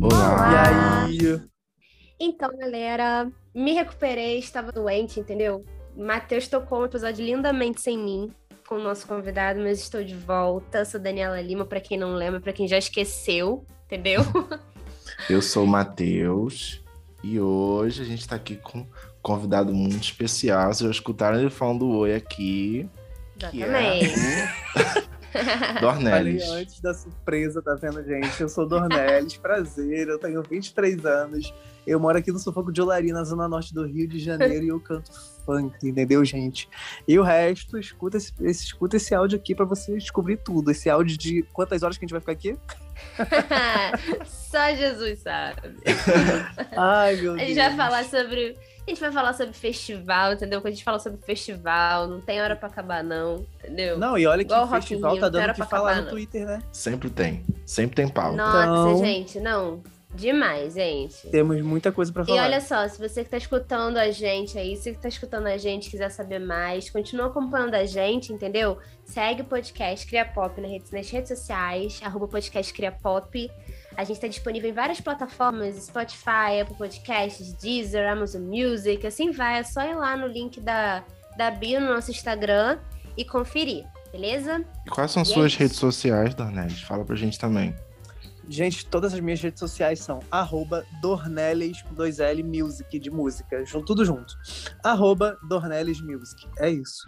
Olá. E aí? Então, galera, me recuperei, estava doente, entendeu? Matheus tocou um episódio lindamente sem mim, com o nosso convidado, mas estou de volta. Sou Daniela Lima, para quem não lembra, para quem já esqueceu, entendeu? Eu sou o Matheus e hoje a gente tá aqui com um convidado muito especial. Vocês já escutaram ele falando oi aqui. Que é Exatamente. o Falei Dornelis. antes da surpresa, tá vendo, gente? Eu sou Dornelis, prazer, eu tenho 23 anos. Eu moro aqui no Sufoco de Olaria, na zona norte do Rio de Janeiro, e eu canto funk, entendeu, gente? E o resto, escuta esse, esse- escuta esse áudio aqui pra você descobrir tudo. Esse áudio de quantas horas que a gente vai ficar aqui? Só Jesus sabe. Ai, meu A Deus. gente vai falar sobre. A gente vai falar sobre festival, entendeu? Quando a gente fala sobre festival, não tem hora pra acabar, não, entendeu? Não, e olha que Igual o festival Rio, tá dando o que pra falar acabar, no. Twitter, né? Sempre tem. Sempre tem pauta. Nossa, Então- gente, não. Demais, gente. Temos muita coisa pra E falar. olha só, se você que tá escutando a gente aí, se você que tá escutando a gente quiser saber mais, continua acompanhando a gente, entendeu? Segue o podcast Cria Pop nas redes, nas redes sociais, arroba podcast Cria Pop. A gente tá disponível em várias plataformas, Spotify, Apple Podcasts, Deezer, Amazon Music, assim vai. É só ir lá no link da, da bio no nosso Instagram e conferir, beleza? E quais são E é suas isso. redes sociais, Dornelis? Fala pra gente também. Gente, todas as minhas redes sociais são arroba Dornelis com dois L Music de música, junto, tudo junto. Arroba Dornelis Music. É isso.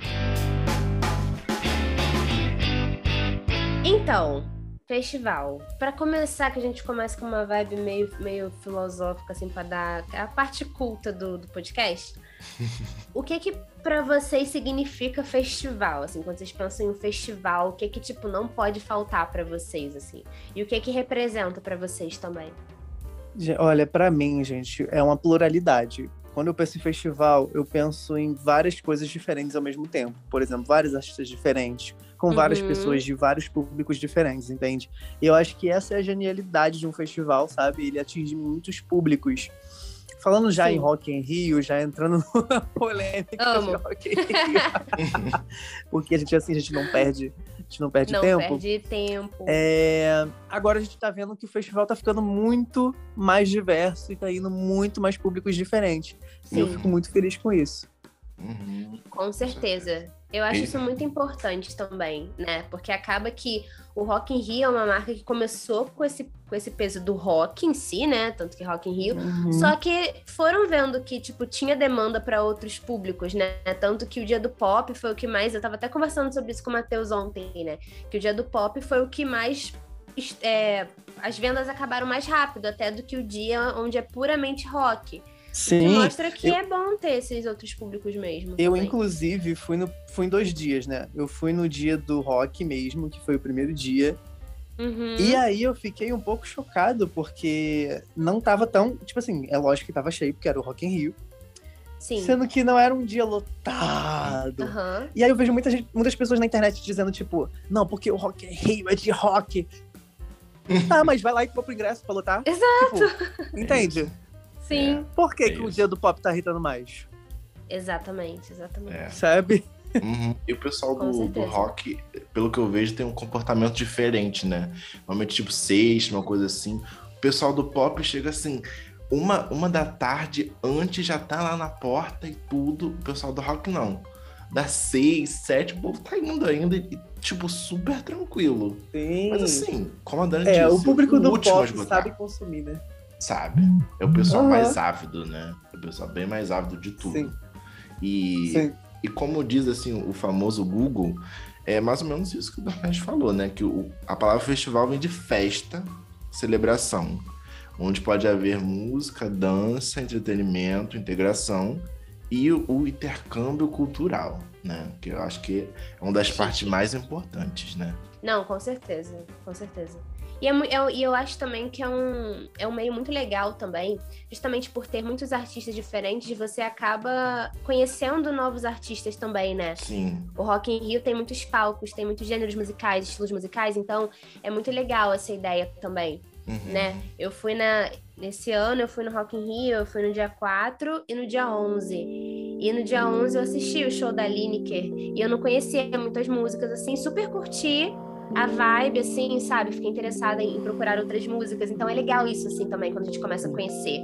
Então, festival. Pra começar, que a gente começa com uma vibe meio, meio filosófica, assim, pra dar a parte culta do, do podcast. o que que pra vocês significa festival? Assim, quando vocês pensam em um festival, o que que, tipo, não pode faltar pra vocês, assim? E o que que representa pra vocês também? Olha, pra mim, gente, é uma pluralidade. Quando eu penso em festival, eu penso em várias coisas diferentes ao mesmo tempo. Por exemplo, vários artistas diferentes, com várias Uhum. pessoas de vários públicos diferentes, entende? E eu acho que essa é a genialidade de um festival, sabe? Ele atinge muitos públicos. Falando já Sim. em Rock em Rio, já entrando numa polêmica Amo. de Rock in Rio. Porque a gente assim, a gente não perde, a gente não perde não tempo. perde tempo. É, Agora a gente tá vendo que o festival tá ficando muito mais diverso e tá indo muito mais públicos diferentes. E eu Sim. fico muito feliz com isso. Uhum. Com certeza. Eu acho isso muito importante também, né? Porque acaba que o Rock in Rio é uma marca que começou com esse, com esse peso do rock em si, né? Tanto que Rock in Rio. Uhum. Só que foram vendo que, tipo, tinha demanda para outros públicos, né? Tanto que o dia do pop foi o que mais. Eu tava até conversando sobre isso com o Matheus ontem, né? Que o dia do pop foi o que mais. é, as vendas acabaram mais rápido, até do que o dia onde é puramente rock. Que Sim, mostra que eu- é bom ter esses outros públicos mesmo. eu também. inclusive fui, no, fui em dois dias, né? Eu fui no dia do rock mesmo, que foi o primeiro dia. Uhum. E aí eu fiquei um pouco chocado, porque não tava tão. Tipo assim, é lógico que tava cheio, porque era o Rock in Rio. Sim. Sendo que não era um dia lotado. Aham. E aí eu vejo muita gente- muitas pessoas na internet dizendo, tipo, não, porque o Rock in Rio é de rock. tá, mas vai lá e compra o ingresso pra lutar. Exato. Tipo, entende? Sim. Por que, É que o dia do pop tá irritando mais? Exatamente, exatamente. É. Sabe? Uhum. E o pessoal do, do rock, pelo que eu vejo, tem um comportamento diferente, né? Normalmente, tipo, sexta, uma coisa assim. O pessoal do pop chega assim, uma, uma da tarde antes já tá lá na porta e tudo. O pessoal do rock não. Das seis, sete, o povo tá indo ainda e, tipo, super tranquilo. Sim. Mas assim, como a Dani é, disse, o público do último a pop sabe consumir, né? Sabe? É o pessoal Aham. mais ávido, né? É o pessoal bem mais ávido de tudo. Sim. E, Sim. e como diz assim o famoso Google, é mais ou menos isso que o Dornest falou, né? Que o, a palavra festival vem de festa, celebração, onde pode haver música, dança, entretenimento, integração e o, o intercâmbio cultural, né? Que eu acho que é uma das partes mais importantes, né? Não, com certeza, com certeza. E, é mu- é- e eu acho também que é um, é um meio muito legal também, justamente por ter muitos artistas diferentes, você acaba conhecendo novos artistas também, né? Sim. O Rock in Rio tem muitos palcos, tem muitos gêneros musicais, estilos musicais, então é muito legal essa ideia também. Uhum. né? Eu fui na. Nesse ano eu fui no Rock in Rio, eu fui no dia 4 e no dia 11. E no dia 11 eu assisti o show da Lineker. E eu não conhecia muitas músicas, assim, super curti a vibe, assim, sabe? Fiquei interessada em procurar outras músicas. Então é legal isso, assim, também, quando a gente começa a conhecer.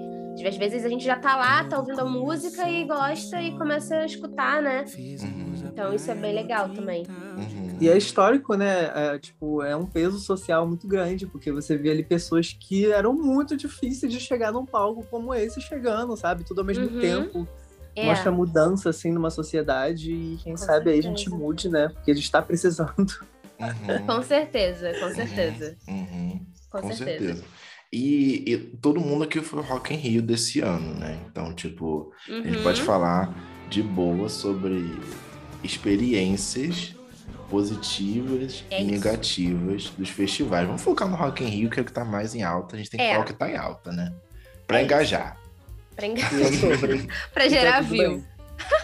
Às vezes a gente já tá lá, tá ouvindo a música e gosta e começa a escutar, né? Uhum. Então isso é bem legal também. Uhum. E é histórico, né? É, tipo, é um peso social muito grande, porque você vê ali pessoas que eram muito difíceis de chegar num palco como esse chegando, sabe? Tudo ao mesmo Uhum. tempo. É, Mostra mudança, assim, numa sociedade e quem Com sabe aí a gente certeza. mude, né? Porque a gente tá precisando. Uhum. com certeza, com certeza. Uhum. Com, Com certeza. certeza. E, e todo mundo aqui foi o Rock in Rio desse ano, né? Então, tipo, a gente Uhum. pode falar de boa sobre experiências positivas É e negativas dos festivais. Vamos focar no Rock in Rio, que é o que tá mais em alta. A gente tem que É. falar o que tá em alta, né? Pra É isso. engajar. Pra, enga- E é sobre. pra gerar Então, view. bem.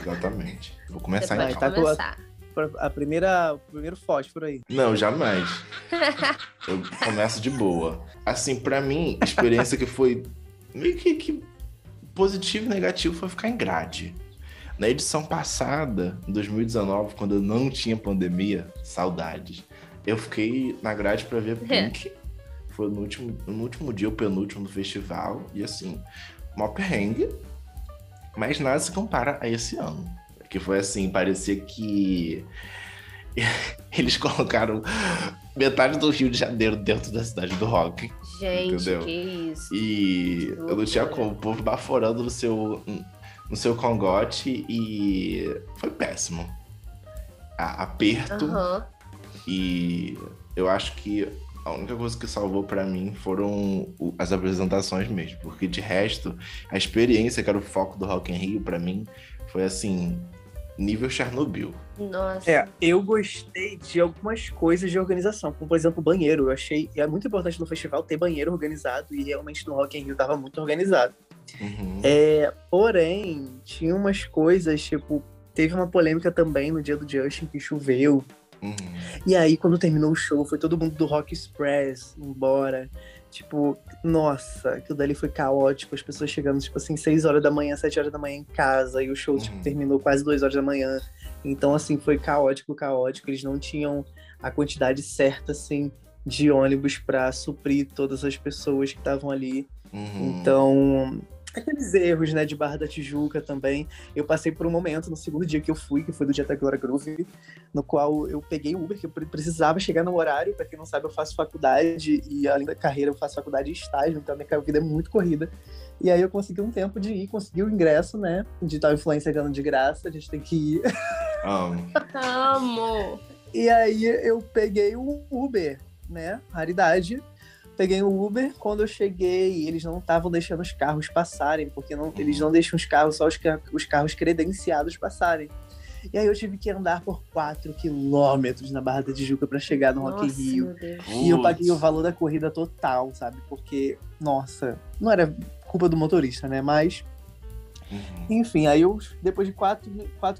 Exatamente. Vou começar Depois então. tá de com a- começar. A primeira, o primeiro fósforo aí. Não, jamais. Eu começo de boa. Assim, pra mim, experiência que foi meio que, que positivo e negativo foi ficar em grade. Na edição passada, em 2019, quando eu não tinha pandemia, saudades. Eu fiquei na grade pra ver Pink. Foi no último, no último dia, o penúltimo do festival. E assim, mó perrengue. Mas nada se compara a esse ano. Que foi assim, parecia que eles colocaram metade do Rio de Janeiro dentro da cidade do rock. Gente, Entendeu? que isso. E Que eu não tinha como, o povo baforando no seu, no seu congote e foi péssimo. A- aperto Aham. e eu acho que a única coisa que salvou pra mim foram as apresentações mesmo, porque de resto, a experiência que era o foco do Rock in Rio pra mim foi assim, nível Chernobyl. Nossa. É, eu gostei de algumas coisas de organização, como por exemplo banheiro. Eu achei é muito importante no festival ter banheiro organizado e realmente no Rock in Rio tava muito organizado. Uhum. É, porém, tinha umas coisas, tipo, teve uma polêmica também no dia do Justin que choveu. Uhum. E aí, quando terminou o show, foi todo mundo do Rock Express embora. Tipo, nossa, aquilo dali foi caótico. As pessoas chegando, tipo assim, 6 horas da manhã, 7 horas da manhã em casa. E o show, tipo, Uhum. terminou quase 2 horas da manhã. Então, assim, foi caótico, caótico. Eles não tinham a quantidade certa, assim, de ônibus pra suprir todas as pessoas que estavam ali. Uhum. Então, aqueles erros, né, de Barra da Tijuca também. Eu passei por um momento no segundo dia que eu fui, que foi do dia da Glória Groove, no qual eu peguei o Uber, que eu pre- precisava chegar no horário. Pra quem não sabe, eu faço faculdade e além da carreira, eu faço faculdade e estágio, então a minha vida é muito corrida. E aí eu consegui um tempo de ir, consegui o ingresso, né? Digital Influencer ganhando de graça, a gente tem que ir. Amo. Amo. E aí eu peguei o Uber, né? Raridade. Peguei o Uber, quando eu cheguei, eles não estavam deixando os carros passarem, porque não, eles não deixam os carros, só os, os carros credenciados passarem. E aí eu tive que andar por 4 quilômetros na Barra da Tijuca para chegar no Rock in Rio. E eu paguei o valor da corrida total, sabe? Porque, nossa, não era culpa do motorista, né? Mas Uhum. enfim, aí eu, depois de 4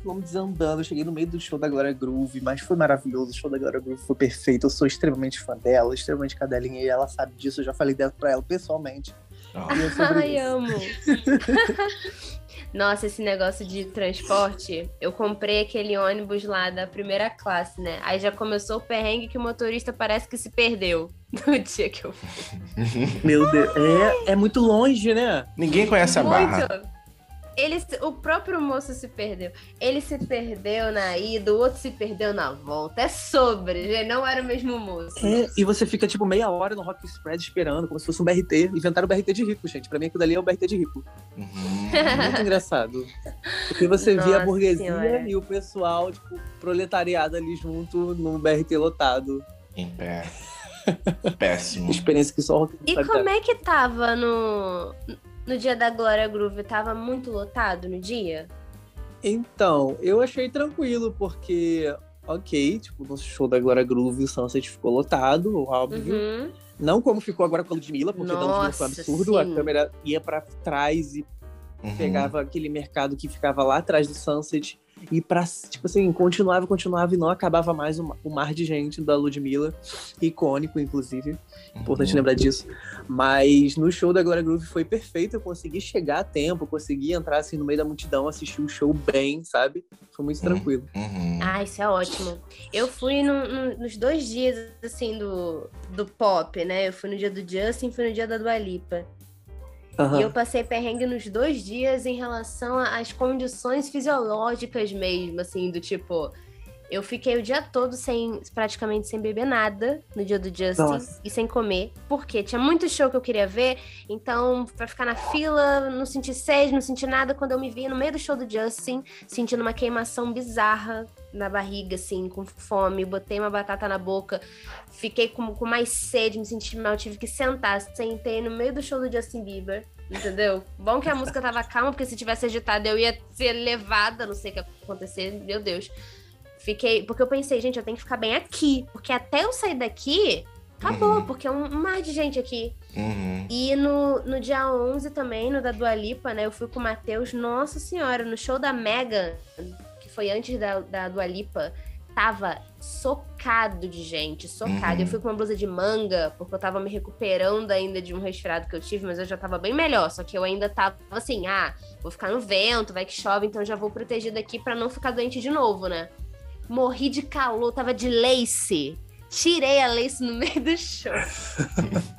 quilômetros andando, eu cheguei no meio do show da Glória Groove, mas foi maravilhoso, o show da Glória Groove foi perfeito, eu sou extremamente fã dela, extremamente cadelinha, e ela sabe disso, eu já falei dela pra ela pessoalmente. Ah, E é sobre Ai, isso. amo. Nossa, esse negócio de transporte, eu comprei aquele ônibus lá da primeira classe, né? Aí já começou o perrengue que o motorista parece que se perdeu no dia que eu fui. Meu Deus, é, é muito longe, né? Ninguém conhece a barra. Ele, o próprio moço se perdeu. Ele se perdeu na ida, o outro se perdeu na volta. É sobre, gente, não era o mesmo moço. É, e você fica tipo meia hora no Rock Express esperando, como se fosse um BRT. Inventaram o BRT de rico, gente. Pra mim aquilo dali é o BRT de rico. Uhum. Muito engraçado. Porque você Nossa a burguesia Senhora. e o pessoal, tipo, proletariado ali junto no BRT lotado. Em pé. Péssimo. Experiência que só o Rock E sabe como é que tava no, no dia da Glória Groove? Tava muito lotado no dia? Então, eu achei tranquilo, porque, ok, tipo, no show da Glória Groove o Sunset ficou lotado, óbvio. Uhum. Não como ficou agora com a Ludmilla, porque da Ludmilla foi um Nossa, absurdo. A sim. câmera ia pra trás e Uhum. pegava aquele mercado que ficava lá atrás do Sunset. E pra, tipo assim, continuava, continuava e não acabava mais o, mar de gente da Ludmilla. Icônico, inclusive. Importante Uhum. lembrar disso. Mas no show da Glória Groove foi perfeito. Eu consegui chegar a tempo, consegui entrar assim no meio da multidão, assistir o show bem, sabe? Foi muito Uhum. tranquilo. Uhum. Ah, isso é ótimo. Eu fui no- no- nos dois dias, assim, do, do pop, né? Eu fui no dia do Justin e fui no dia da Dua Lipa. Aham. E eu passei perrengue nos dois dias em relação às condições fisiológicas mesmo, assim, do tipo. Eu fiquei o dia todo sem, praticamente sem beber nada no dia do Justin Nossa. e sem comer, porque tinha muito show que eu queria ver, então pra ficar na fila, não senti sede, não senti nada, quando eu me vi no meio do show do Justin, sentindo uma queimação bizarra na barriga, assim, com fome, botei uma batata na boca, fiquei com, com mais sede, me senti mal, tive que sentar, sentei no meio do show do Justin Bieber, entendeu? Bom que a música tava calma, porque se tivesse agitada eu ia ser levada, não sei o que ia acontecer, meu Deus. Fiquei, porque eu pensei, gente, eu tenho que ficar bem aqui, porque até eu sair daqui, acabou, Uhum. porque é um, mar de gente aqui. Uhum. E no, no dia 11 também, no da Dua Lipa, né? Eu fui com o Matheus. Nossa Senhora, no show da Megan, que foi antes da, da Dua Lipa, tava socado de gente, socado. Uhum. Eu fui com uma blusa de manga, porque eu tava me recuperando ainda de um resfriado que eu tive, mas eu já tava bem melhor. Só que eu ainda tava assim, ah, vou ficar no vento, vai que chove, então já vou protegida aqui pra não ficar doente de novo, né? Morri de calor, tava de lace. Tirei a lace no meio do show.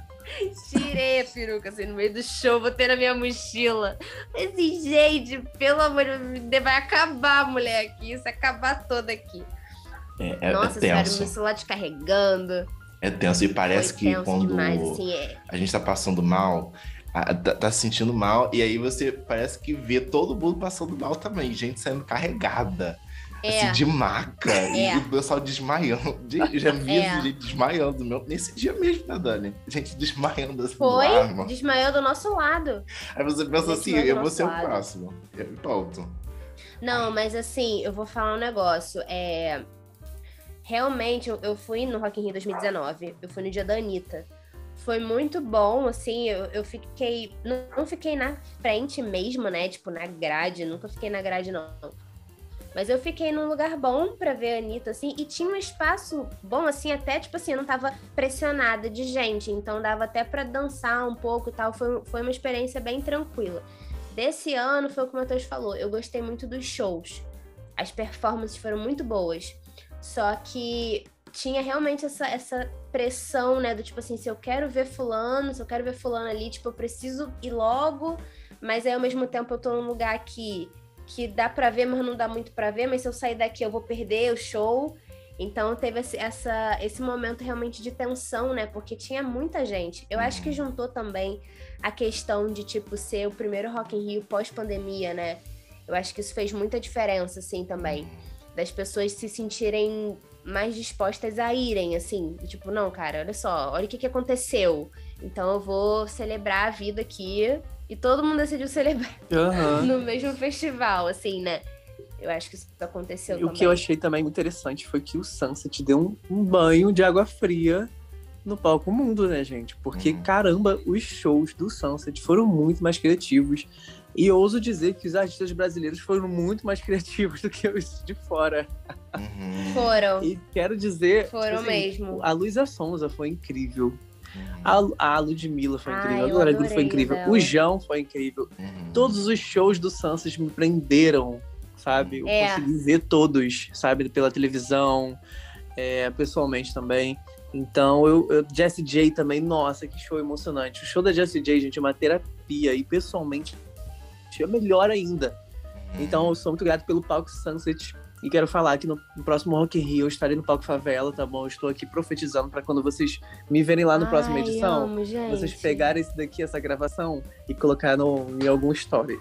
Tirei a peruca assim no meio do show, botei na minha mochila. Falei assim, gente, pelo amor de Deus, vai acabar a mulher aqui, isso vai acabar toda aqui. É, é, Nossa, é sério, meu celular descarregando. É tenso. E parece Foi que quando demais, assim, é. a gente tá passando mal, a- tá, tá se sentindo mal, e aí você parece que vê todo mundo passando mal também. Gente saindo carregada. É. Assim, de maca. É. E o pessoal desmaiando. De- já vi É. gente desmaiando. Meu, nesse dia mesmo, né, Dani? Gente desmaiando assim Foi, mano. desmaiou do nosso lado. Aí você pensa assim, eu vou ser o lado. próximo. E pronto. Não, mas assim, eu vou falar um negócio. É... Realmente, eu, eu fui no Rock in Rio 2019. Eu fui no dia da Anitta. Foi muito bom, assim, eu, eu fiquei... Não, não fiquei na frente mesmo, né? Tipo, na grade. Nunca fiquei na grade, não. Mas eu fiquei num lugar bom pra ver a Anitta, assim. E tinha um espaço bom, assim, até, tipo assim, eu não tava pressionada de gente. Então dava até pra dançar um pouco e tal. Foi, foi uma experiência bem tranquila. Desse ano, foi o que o Matheus falou. Eu gostei muito dos shows. As performances foram muito boas. Só que tinha realmente essa, essa pressão, né? Do tipo assim, se eu quero ver fulano, se eu quero ver fulano ali, tipo, eu preciso ir logo, mas aí ao mesmo tempo eu tô num lugar que, que dá pra ver, mas não dá muito pra ver, mas se eu sair daqui eu vou perder o show. Então teve esse, essa, esse momento realmente de tensão, né? Porque tinha muita gente. Eu acho que juntou também a questão de, tipo, ser o primeiro Rock in Rio pós-pandemia, né? Eu acho que isso fez muita diferença, assim, também. Das pessoas se sentirem mais dispostas a irem, assim. Tipo, não, cara, olha só, olha o que, que aconteceu. Então eu vou celebrar a vida aqui. E todo mundo decidiu celebrar Aham. no mesmo festival, assim, né? Eu acho que isso aconteceu E o também. que eu achei também muito interessante foi que o Sunset deu um, um banho de água fria no palco mundo, né, gente? Porque, Uhum. caramba, os shows do Sunset foram muito mais criativos. E ouso dizer que os artistas brasileiros foram muito mais criativos do que os de fora. Uhum. Foram. E quero dizer. Foram tipo assim, mesmo. A Luísa Sonza foi incrível. Uhum. A, a Ludmilla foi Ai, incrível. eu A Glória Groove foi incrível. dela. O João foi incrível. Uhum. Todos os shows do Sunset me prenderam, sabe? Eu É. consegui ver todos, sabe? Pela televisão, é, pessoalmente também. Então, eu, eu Jessie J também, nossa, que show emocionante. O show da Jessie J, gente, é uma terapia e pessoalmente é melhor ainda. Uhum. Então, eu sou muito grato pelo palco Sunset. E quero falar que no, próximo Rock in Rio eu estarei no palco Favela, tá bom? Eu estou aqui profetizando para quando vocês me verem lá no próxima Ai, edição, amo, gente. vocês pegarem esse daqui, essa gravação, e colocar no, em algum story.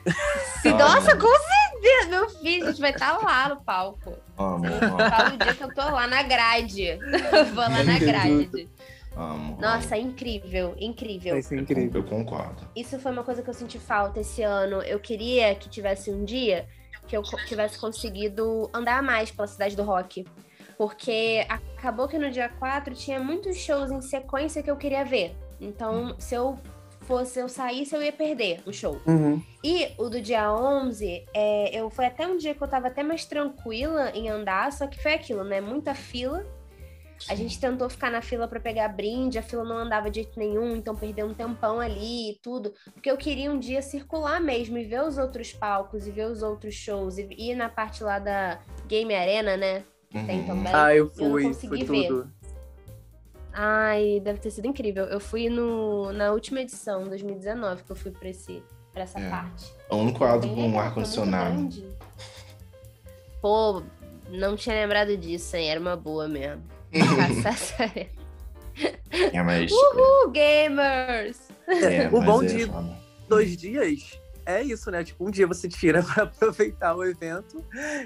Se- Nossa, com certeza, meu filho, a gente vai estar lá no palco. Amo, Fala o dia que eu tô lá na grade. Eu vou lá na grade. amo. Nossa, é incrível, incrível. Vai ser amo. incrível. Eu concordo. Isso foi uma coisa que eu senti falta esse ano. Eu queria que tivesse um dia que eu tivesse conseguido andar mais pela cidade do rock. Porque acabou que no dia 4 tinha muitos shows em sequência que eu queria ver. Então, se eu fosse eu saísse, eu ia perder o show. Uhum. E o do dia 11, é, eu, foi até um dia que eu tava até mais tranquila em andar, só que foi aquilo, né? Muita fila. A gente tentou ficar na fila para pegar brinde, a fila não andava de jeito nenhum, então perdeu um tempão ali e tudo. Porque eu queria um dia circular mesmo e ver os outros palcos e ver os outros shows e ir na parte lá da Game Arena, né? Que tem Uhum. também. Ah, eu não fui, consegui foi ver. tudo. Ai, deve ter sido incrível. Eu fui no, na última edição, 2019, que eu fui pra, esse, pra essa É. parte. O único lado Bem com um ar-condicionado. Pô, não tinha lembrado disso, hein? Era uma boa mesmo. É, mas. Uh, gamers! é, o bom é de foda. dois dias é isso, né? Tipo, um dia você tira pra aproveitar o evento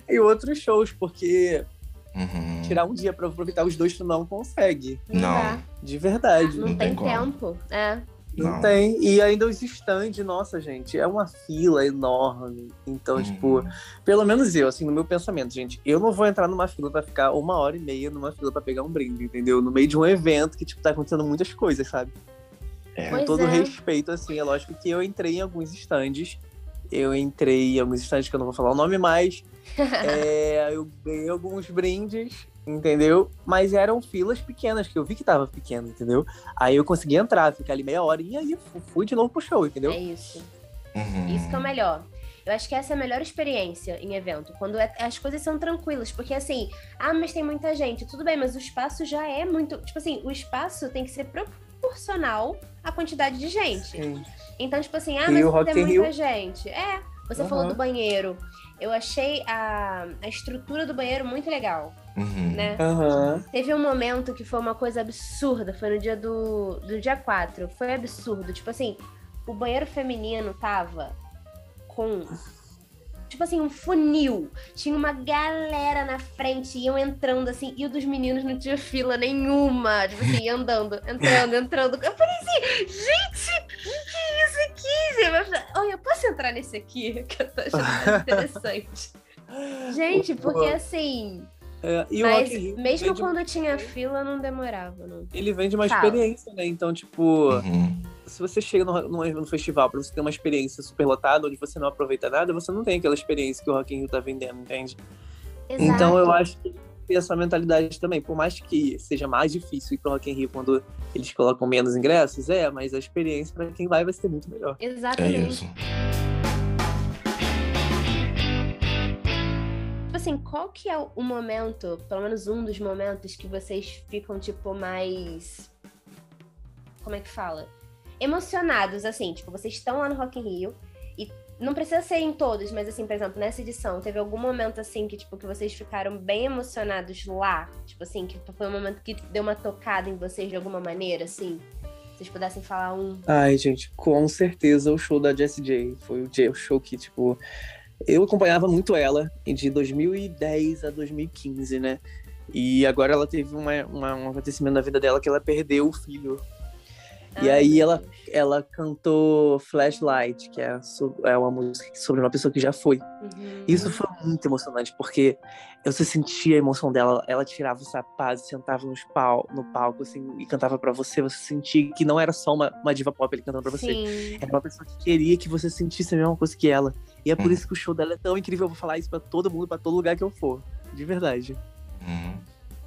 e outros shows, porque Uhum. tirar um dia pra aproveitar os dois tu não consegue. Não. De verdade. Não, Não tem, tem como. tempo. É. Não, Não. tem. E ainda os stands, nossa, gente, é uma fila enorme. Então, Uhum. tipo, pelo menos eu, assim, no meu pensamento, gente, eu não vou entrar numa fila pra ficar uma hora e meia numa fila pra pegar um brinde, entendeu? No meio de um evento que, tipo, tá acontecendo muitas coisas, sabe? É. Com todo é. respeito, assim, é lógico que eu entrei em alguns stands. Eu entrei em alguns stands que eu não vou falar o nome mais. É, eu ganhei alguns brindes, entendeu? Mas eram filas pequenas, que eu vi que tava pequeno, entendeu? Aí eu consegui entrar, ficar ali meia hora e aí fu- fui de novo pro show, entendeu? É isso. Uhum. Isso que é o melhor. Eu acho que essa é a melhor experiência em evento, quando é- as coisas são tranquilas, porque assim, ah, mas tem muita gente, tudo bem, mas o espaço já é muito, tipo assim, o espaço tem que ser proporcional à quantidade de gente. Sim. Então, tipo assim, ah, mas tem muita Rio? gente. É, você Aham. falou do banheiro. Eu achei a, a estrutura do banheiro muito legal, Uhum. né? Aham. Teve um momento que foi uma coisa absurda, foi no dia do, do dia 4. Foi absurdo. Tipo assim, o banheiro feminino tava com. Tipo assim, um funil. Tinha uma galera na frente, iam entrando assim, e o dos meninos não tinha fila nenhuma. Tipo assim, andando, entrando, entrando. Eu falei assim, gente, falei, Olha, eu posso entrar nesse aqui? Que eu tô achando mais interessante. Gente, porque assim. É, e o Mas Rock Rio mesmo quando tinha fila, não demorava, não. Ele vende uma Fala. experiência, né? Então, tipo, Uhum. se você chega no, no, no festival pra você ter uma experiência super lotada, onde você não aproveita nada, você não tem aquela experiência que o Rock in Rio tá vendendo, entende? Exato. Então eu acho que tem essa mentalidade também. Por mais que seja mais difícil ir pro Rock in Rio quando eles colocam menos ingressos, é, mas a experiência pra quem vai vai ser muito melhor. É Exatamente. isso. Tipo assim, qual que é o momento, pelo menos um dos momentos que vocês ficam, tipo, mais. Como é que fala? Emocionados, assim, tipo, vocês estão lá no Rock in Rio não precisa ser em todos, mas assim, por exemplo, nessa edição, teve algum momento assim que, tipo, que vocês ficaram bem emocionados lá? Tipo assim, que foi um momento que deu uma tocada em vocês de alguma maneira, assim? Vocês pudessem falar um. Ai, gente, com certeza o show da Jessie J foi o show que, tipo, eu acompanhava muito ela de 2010 a 2015, né? E agora ela teve uma, uma- um acontecimento na vida dela que ela perdeu o filho. E Ai, aí ela-. Ela cantou Flashlight, que é, é uma música sobre uma pessoa que já foi. Uhum. Isso foi muito emocionante, porque você sentia a emoção dela. Ela tirava o sapato, sentava nos pal no palco, assim, e cantava pra você. Você sentia que não era só uma, uma diva pop ele cantando pra você. Sim. Era uma pessoa que queria que você sentisse a mesma coisa que ela. E é por Hum. isso que o show dela é tão incrível. Eu vou falar isso pra todo mundo, pra todo lugar que eu for. De verdade. Uhum.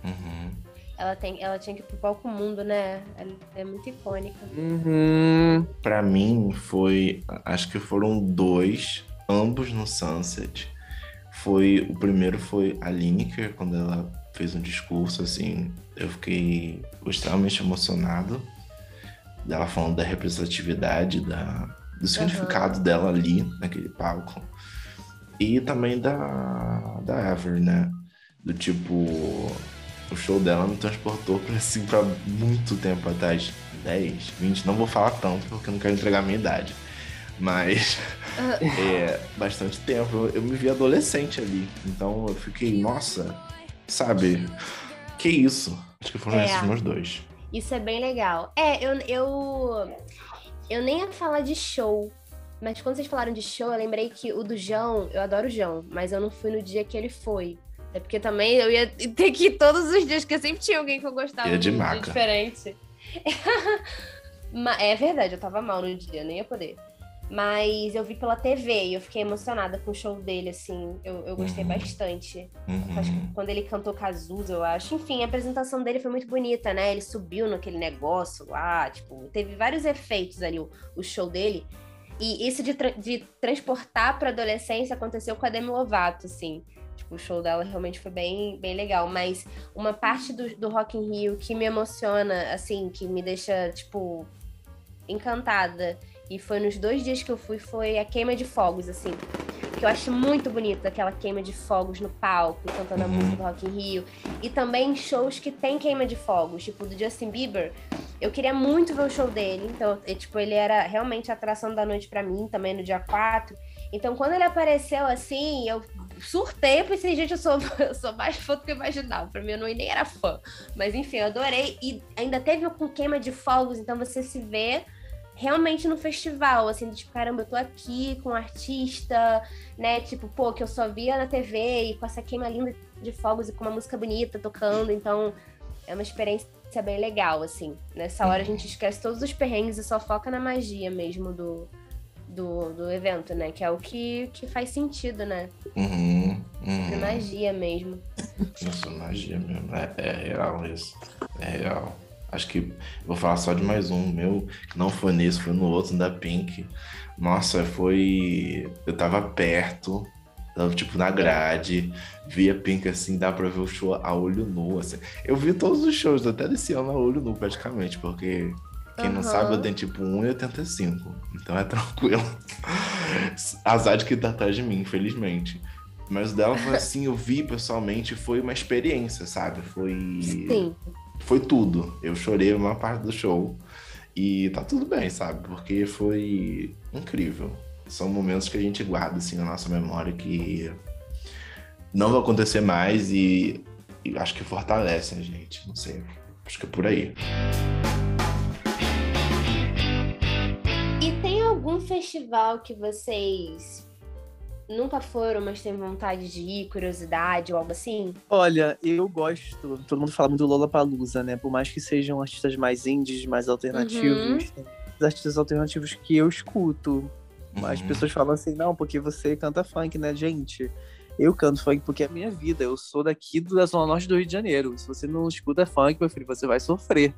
Uhum. Ela, tem, ela tinha que ir pro palco mundo, né? Ela é muito icônica. Uhum. Pra mim foi, acho que foram dois, ambos no Sunset. Foi o primeiro foi a Lineker quando ela fez um discurso assim, eu fiquei extremamente emocionado dela falando da representatividade, da, do significado dela ali naquele palco. E também da da Ever, né? Do tipo o show dela me transportou para assim para muito tempo atrás, 10, 20, não vou falar tanto porque eu não quero entregar a minha idade. Mas é bastante tempo. Eu, eu me vi adolescente ali. Então eu fiquei, nossa, sabe? Que isso? Acho que foram É. esses meus dois. Isso é bem legal. É, eu, eu, eu nem ia falar de show. Mas quando vocês falaram de show, eu lembrei que o do João, eu adoro o João, mas eu não fui no dia que ele foi. É porque também eu ia ter que ir todos os dias, porque sempre tinha alguém que eu gostava Ia de dia maca. diferente. É verdade, eu tava mal no dia, nem ia poder. Mas eu vi pela TV e eu fiquei emocionada com o show dele, assim. Eu, eu gostei uhum. bastante. Uhum. Acho que quando ele cantou Cazuza, eu acho. Enfim, a apresentação dele foi muito bonita, né? Ele subiu naquele negócio lá, tipo, teve vários efeitos ali, o, o show dele. E isso de, tra de transportar pra adolescência aconteceu com a Demi Lovato, assim. Tipo, o show dela realmente foi bem, bem legal. Mas uma parte do, do Rock in Rio que me emociona, assim, que me deixa, tipo, encantada e foi nos dois dias que eu fui, foi a queima de fogos, assim. Que eu acho muito bonita aquela queima de fogos no palco, cantando a uhum. música do Rock in Rio. E também shows que tem queima de fogos, tipo do Justin Bieber. Eu queria muito ver o show dele, então, tipo, ele era realmente a atração da noite para mim, também no dia 4. Então, quando ele apareceu assim, eu surtei, eu pensei, gente, eu sou, eu sou mais fã do que eu imaginava. Pra mim, eu não, nem era fã. Mas enfim, eu adorei. E ainda teve com queima de fogos, então você se vê realmente no festival, assim, tipo, caramba, eu tô aqui com um artista, né, tipo, pô, que eu só via na TV e com essa queima linda de fogos e com uma música bonita tocando, então é uma experiência bem legal, assim. Nessa hora a gente esquece todos os perrengues e só foca na magia mesmo do, do, do evento, né, que é o que, que faz sentido, né. Uhum, uhum. É magia mesmo. Isso, magia mesmo, é, é real isso, é real. Acho que vou falar só de mais um meu, que não foi nesse, foi no outro da Pink. Nossa, foi. Eu tava perto, tava tipo na grade, via Pink assim, dá pra ver o show a olho nu. Assim. Eu vi todos os shows, até desse ano a olho nu, praticamente, porque quem uhum. não sabe, eu tenho tipo 1,85. Então é tranquilo. Azar de que tá atrás de mim, infelizmente. Mas o dela foi assim, eu vi pessoalmente, foi uma experiência, sabe? Foi. Sim foi tudo. Eu chorei uma parte do show. E tá tudo bem, sabe? Porque foi incrível. São momentos que a gente guarda assim na nossa memória que não vão acontecer mais e, e acho que fortalecem a gente. Não sei. Acho que é por aí. Festival que vocês nunca foram, mas têm vontade de ir, curiosidade ou algo assim? Olha, eu gosto. Todo mundo fala muito do Lollapalooza, né? Por mais que sejam artistas mais indies, mais alternativos, uhum. artistas alternativos que eu escuto. Uhum. As pessoas falam assim, não, porque você canta funk, né, gente? Eu canto funk porque é a minha vida. Eu sou daqui da Zona Norte do Rio de Janeiro. Se você não escuta funk, meu filho, você vai sofrer.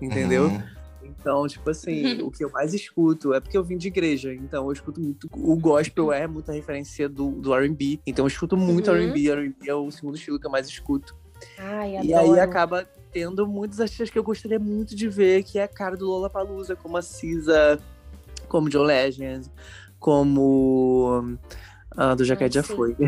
Entendeu? Uhum. Então, tipo assim, o que eu mais escuto é porque eu vim de igreja, então eu escuto muito. O gospel é muita referência do, do RB, então eu escuto muito uhum. RB. RB é o segundo estilo que eu mais escuto. Ai, e aí acaba tendo muitos artistas que eu gostaria muito de ver, que é a cara do Lola Palusa, como a Cisa, como John Legend, como. Ah, do Jaquete já foi.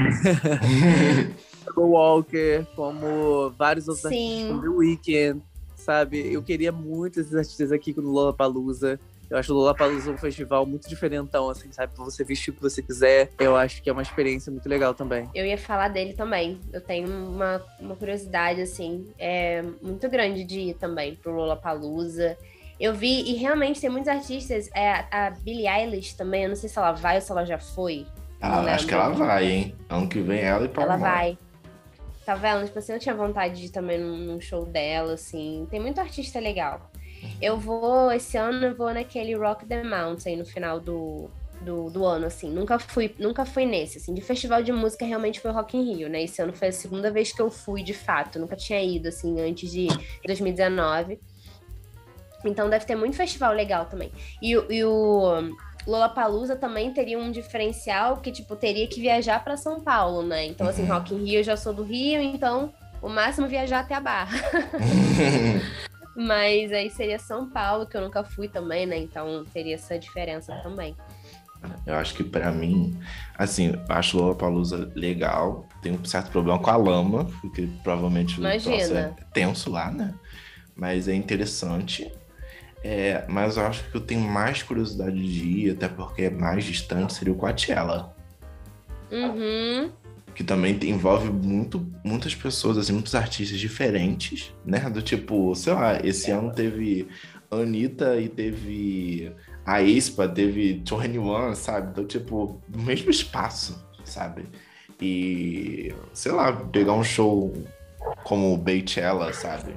Walker, como vários outros Sim. artistas, como The Weeknd sabe? Eu queria muito esses artistas aqui no Lollapalooza. Eu acho o Lollapalooza um festival muito diferentão, assim, sabe? Pra você vestir o que você quiser. Eu acho que é uma experiência muito legal também. Eu ia falar dele também. Eu tenho uma, uma curiosidade, assim, é muito grande de ir também pro Lollapalooza. Eu vi, e realmente tem muitos artistas. É, a Billie Eilish também, eu não sei se ela vai ou se ela já foi. Ah, acho que ela vai, hein? Ano que vem ela e para Ela vai. Tá vendo? Tipo assim, eu tinha vontade de ir também num show dela, assim. Tem muito artista legal. Uhum. Eu vou, esse ano, eu vou naquele Rock the Mountain no final do, do, do, ano, assim. Nunca fui, nunca fui nesse, assim. De festival de música, realmente foi Rock in Rio, né? Esse ano foi a segunda vez que eu fui, de fato. Nunca tinha ido, assim, antes de 2019. Então deve ter muito festival legal também. E, e o Lollapalooza também teria um diferencial que, tipo, teria que viajar para São Paulo, né? Então, assim, uhum. Rock in Rio, eu já sou do Rio, então o máximo viajar até a Barra. Mas aí seria São Paulo, que eu nunca fui também, né? Então teria essa diferença também. Eu acho que para mim, assim, acho Lollapalooza legal. Tem um certo problema com a lama, porque provavelmente Imagina. o é tenso lá, né? Mas é interessante. É, mas eu acho que eu tenho mais curiosidade de ir, até porque é mais distante, seria o Coachella. Uhum. Que também envolve muito, muitas pessoas, assim, muitos artistas diferentes, né? Do tipo, sei lá, esse ano teve Anitta e teve a Espa, teve 21, sabe? Então, tipo, no mesmo espaço, sabe? E, sei lá, pegar um show como o Beychella, sabe?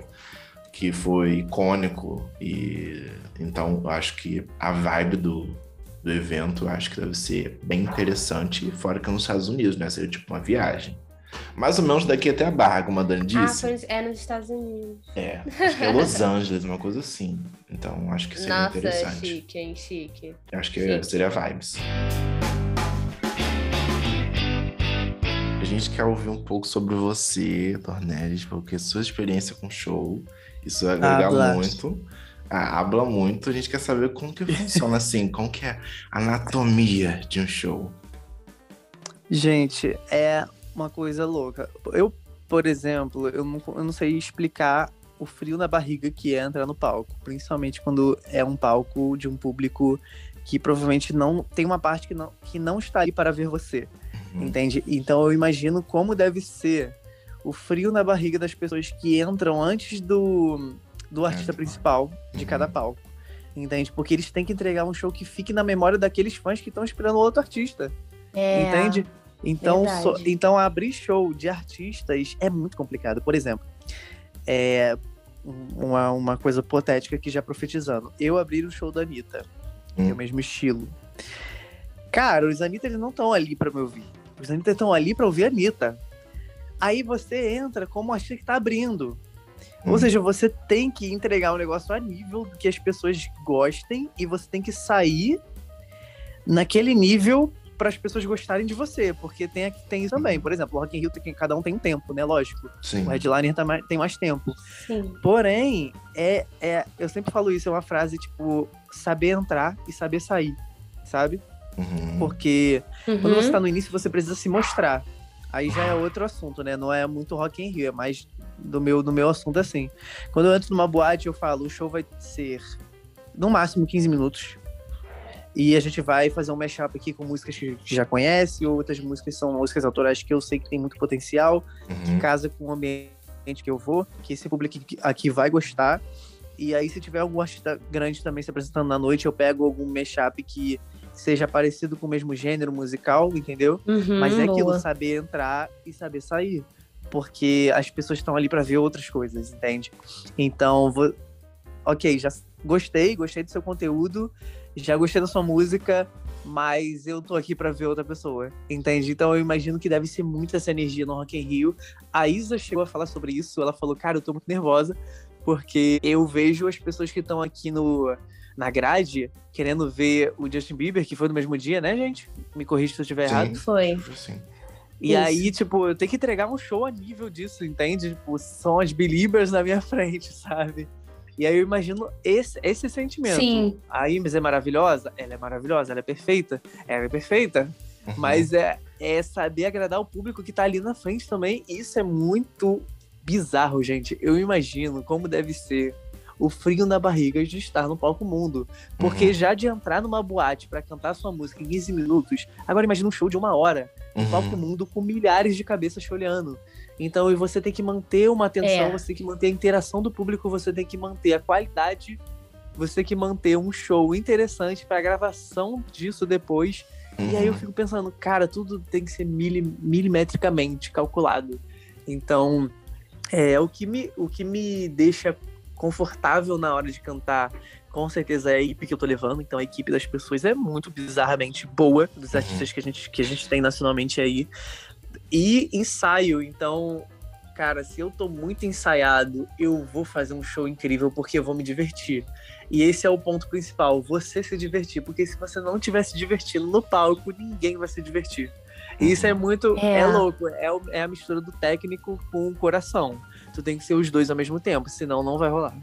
Que foi icônico e então acho que a vibe do, do evento acho que deve ser bem interessante, fora que é nos Estados Unidos, né? Seria tipo uma viagem. Mais ou menos daqui até a Barra, como a Dani Ah, é nos Estados Unidos. É, acho que é Los Angeles, uma coisa assim. Então acho que seria Nossa, interessante. chique, hein? Chique. Acho que Chique. seria vibes. Gente quer ouvir um pouco sobre você, Dornelis, porque sua experiência com show, isso vai agregar Habla. muito. Ah, habla muito. A gente quer saber como que funciona assim, como que é a anatomia de um show. Gente, é uma coisa louca. Eu, por exemplo, eu não, eu não sei explicar o frio na barriga que é entrar no palco, principalmente quando é um palco de um público que provavelmente não tem uma parte que não, que não está ali para ver você, Uhum. entende? Então eu imagino como deve ser o frio na barriga das pessoas que entram antes do, do artista É. principal de Uhum. cada palco. Entende? Porque eles têm que entregar um show que fique na memória daqueles fãs que estão esperando outro artista. É. Entende? Então, so- então abrir show de artistas é muito complicado. Por exemplo, é um- uma, uma coisa hipotética que já profetizando. Eu abrir o show da Anitta, que é Hum. o mesmo estilo. Cara, os Anitta eles não estão ali pra me ouvir. Os Anitta estão ali pra ouvir a Anitta. Aí você entra como artista que tá abrindo. Ou Hum. seja, você tem que entregar um negócio a nível que as pessoas gostem e você tem que sair naquele nível para as pessoas gostarem de você, porque tem, tem isso também. Por exemplo, o Rock in Rio, tem, cada um tem um tempo, né? Lógico. Sim. O headliner tá mais- tem mais tempo. Sim. Porém, é, é, eu sempre falo isso, é uma frase tipo, saber entrar e saber sair, sabe? Uhum. Porque quando Uhum. você tá no início, você precisa se mostrar. Aí já é outro assunto, né? Não é muito Rock in Rio, é mais do meu, do meu assunto assim. Quando eu entro numa boate, eu falo, o show vai ser no máximo 15 minutos. E a gente vai fazer um mashup aqui com músicas que já conhece, outras músicas são músicas autorais que eu sei que tem muito potencial, que Uhum. casa com o ambiente que eu vou, que esse público aqui- aqui vai gostar. E aí, se tiver algum artista grande também se apresentando na noite, eu pego algum mashup que seja parecido com o mesmo gênero musical, entendeu? Uhum, Mas é aquilo, boa. saber entrar e saber sair. Porque as pessoas estão ali pra ver outras coisas, entende? Então, vou... ok, já gostei, gostei do seu conteúdo, já gostei da sua música, mas eu tô aqui pra ver outra pessoa, entende? Então eu imagino que deve ser muito essa energia no Rock in Rio. A Isa chegou a falar sobre isso, ela falou, cara, eu tô muito nervosa, porque eu vejo as pessoas que estão aqui no na grade querendo ver o Justin Bieber, que foi no mesmo dia, né, gente? Me corrija se eu estiver Sim. errado. Foi. Sim. E Isso. aí, tipo, eu tenho que entregar um show a nível disso, entende? Tipo, são as believers na minha frente, sabe? E aí eu imagino esse, esse sentimento. Sim. A Imes é maravilhosa? Ela é maravilhosa, ela é perfeita? Ela é perfeita. Uhum. Mas é, é saber agradar o público que tá ali na frente também. E isso é muito bizarro, gente. Eu imagino como deve ser o frio na barriga de estar no palco mundo. Porque Uhum. já de entrar numa boate pra cantar sua música em 15 minutos, agora imagina um show de uma hora um Uhum. palco mundo com milhares de cabeças te olhando. Então, e você tem que manter uma atenção, É. você tem que manter a interação do público, você tem que manter a qualidade, você tem que manter um show interessante para gravação disso depois. E aí eu Uhum. fico pensando, cara, tudo tem que ser mili- milimetricamente calculado. Então, é o que me, o que me deixa confortável na hora de cantar. Com certeza é a equipe que eu tô levando, então a equipe das pessoas é muito bizarramente boa, dos Uhum. artistas que a gente, que a gente tem nacionalmente aí. E ensaio, então, cara, se eu tô muito ensaiado, eu vou fazer um show incrível porque eu vou me divertir. E esse é o ponto principal, você se divertir, porque se você não estiver se divertindo no palco, ninguém vai se divertir. E isso é muito. É, É. louco, é, é a mistura do técnico com o coração. Tu tem que ser os dois ao mesmo tempo, senão não vai rolar.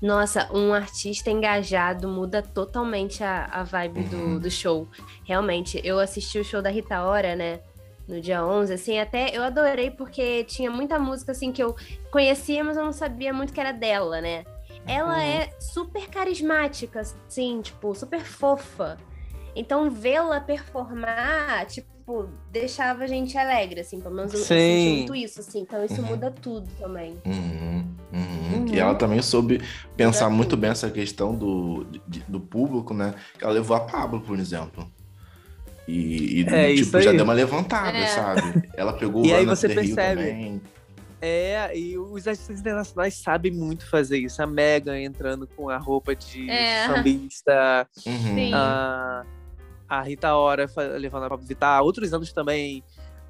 Nossa, um artista engajado muda totalmente a, a vibe Uhum. do, do show. Realmente, eu assisti o show da Rita Ora, né? No dia 11, assim, até eu adorei porque tinha muita música, assim, que eu conhecia, mas eu não sabia muito que era dela, né? Ela Uhum. é super carismática, assim, tipo, super fofa. Então, vê-la performar, tipo, deixava a gente alegre, assim, pelo menos eu, eu senti muito isso, assim. Então, isso Uhum. muda tudo também. Uhum, uhum. Uhum. E ela também soube pensar Muda muito tudo. bem essa questão do, de- do público, né? Ela levou a Pablo, por exemplo. E, e, É, tipo, já aí. deu uma levantada, É. sabe? Ela pegou E o aí Lana você percebe. também. É, e os artistas internacionais sabem muito fazer isso. A Megan entrando com a roupa de É. sambista, Uhum. Sim. a, a Rita Ora levando a Pablo Vittar, outros anos também.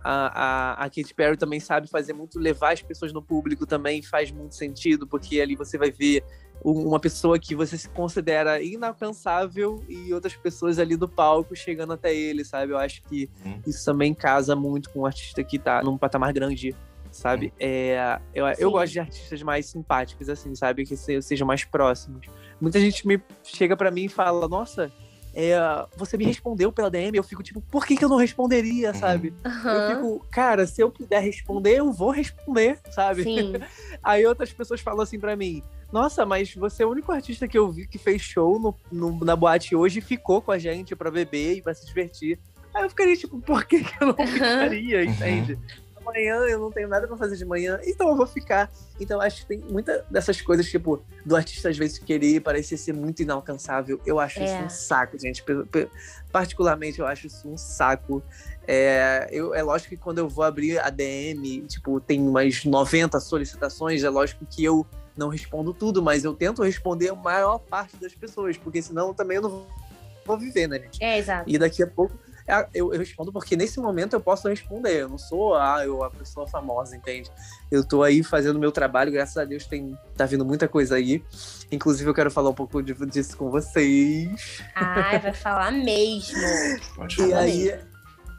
A, a, a Katy Perry também sabe fazer muito, levar as pessoas no público também faz muito sentido, porque ali você vai ver um- uma pessoa que você se considera inalcançável e outras pessoas ali do palco chegando até ele, sabe? Eu acho que Uhum. isso também casa muito com um artista que tá num patamar grande, sabe? É, eu, eu gosto de artistas mais simpáticos, assim, sabe? Que se- sejam mais próximos. Muita gente me chega pra mim e fala, nossa, é, você me respondeu pela DM, eu fico tipo, por que, que eu não responderia, Uhum. sabe? Eu Aham. fico, cara, se eu puder responder, eu vou responder, sabe? Sim. Aí outras pessoas falam assim pra mim: Nossa, mas você é o único artista que eu vi que fez show no, no- na boate hoje e ficou com a gente pra beber e pra se divertir. Aí eu ficaria tipo: Por que, que eu não ficaria? Entende? Amanhã eu não tenho nada pra fazer de manhã, então eu vou ficar. Então eu acho que tem muita dessas coisas, tipo, do artista às vezes querer parecer ser muito inalcançável. Eu acho isso É. um saco, gente. Particularmente, eu acho isso um saco. É, eu, é lógico que quando eu vou abrir a DM, tipo, tem umas 90 solicitações, é lógico que eu não respondo tudo, mas eu tento responder a maior parte das pessoas, porque senão também eu não vou viver, né, gente? É, exato. E daqui a pouco eu, eu respondo porque nesse momento eu posso responder. Eu não sou ah, eu, a pessoa famosa, entende? Eu tô aí fazendo meu trabalho, graças a Deus tem, tá vindo muita coisa aí. Inclusive, eu quero falar um pouco de- disso com vocês. Ai, vai falar mesmo. Pode E falar. aí,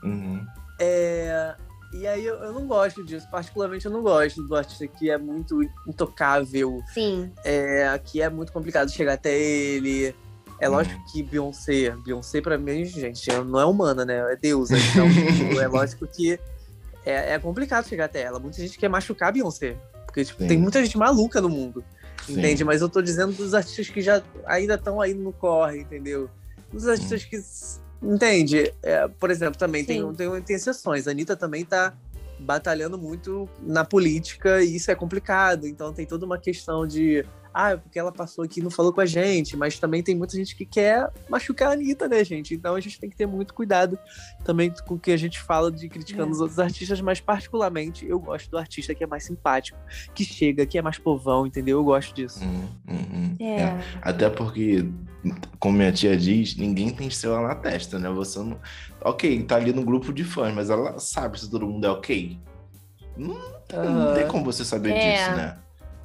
Uhum. É, E aí eu, eu não gosto disso, particularmente eu não gosto do artista que é muito intocável, Sim. é, que é muito complicado chegar até ele. É Uhum. lógico que Beyoncé, Beyoncé pra mim, gente, não é humana, né? É deusa. Então, tipo, é lógico que é, é complicado chegar até ela. Muita gente quer machucar a Beyoncé. Porque, tipo, Sim. tem muita gente maluca no mundo. Sim. Entende? Mas eu tô dizendo dos artistas que já ainda estão aí no corre, entendeu? Dos artistas que. Entende? É, por exemplo, também tem, tem, tem exceções. A Anitta também tá batalhando muito na política e isso é complicado. Então tem toda uma questão de. Ah, porque ela passou aqui e não falou com a gente, mas também tem muita gente que quer machucar a Anitta, né, gente? Então a gente tem que ter muito cuidado também com o que a gente fala de criticando É. os outros artistas, mas particularmente eu gosto do artista que é mais simpático, que chega, que é mais povão, entendeu? Eu gosto disso. Uhum, uhum. É. Até porque, como minha tia diz, ninguém tem estrela na testa, né? Você não. Ok, tá ali no grupo de fãs, mas ela sabe se todo mundo é ok. Não, não tem como você saber É. disso, né?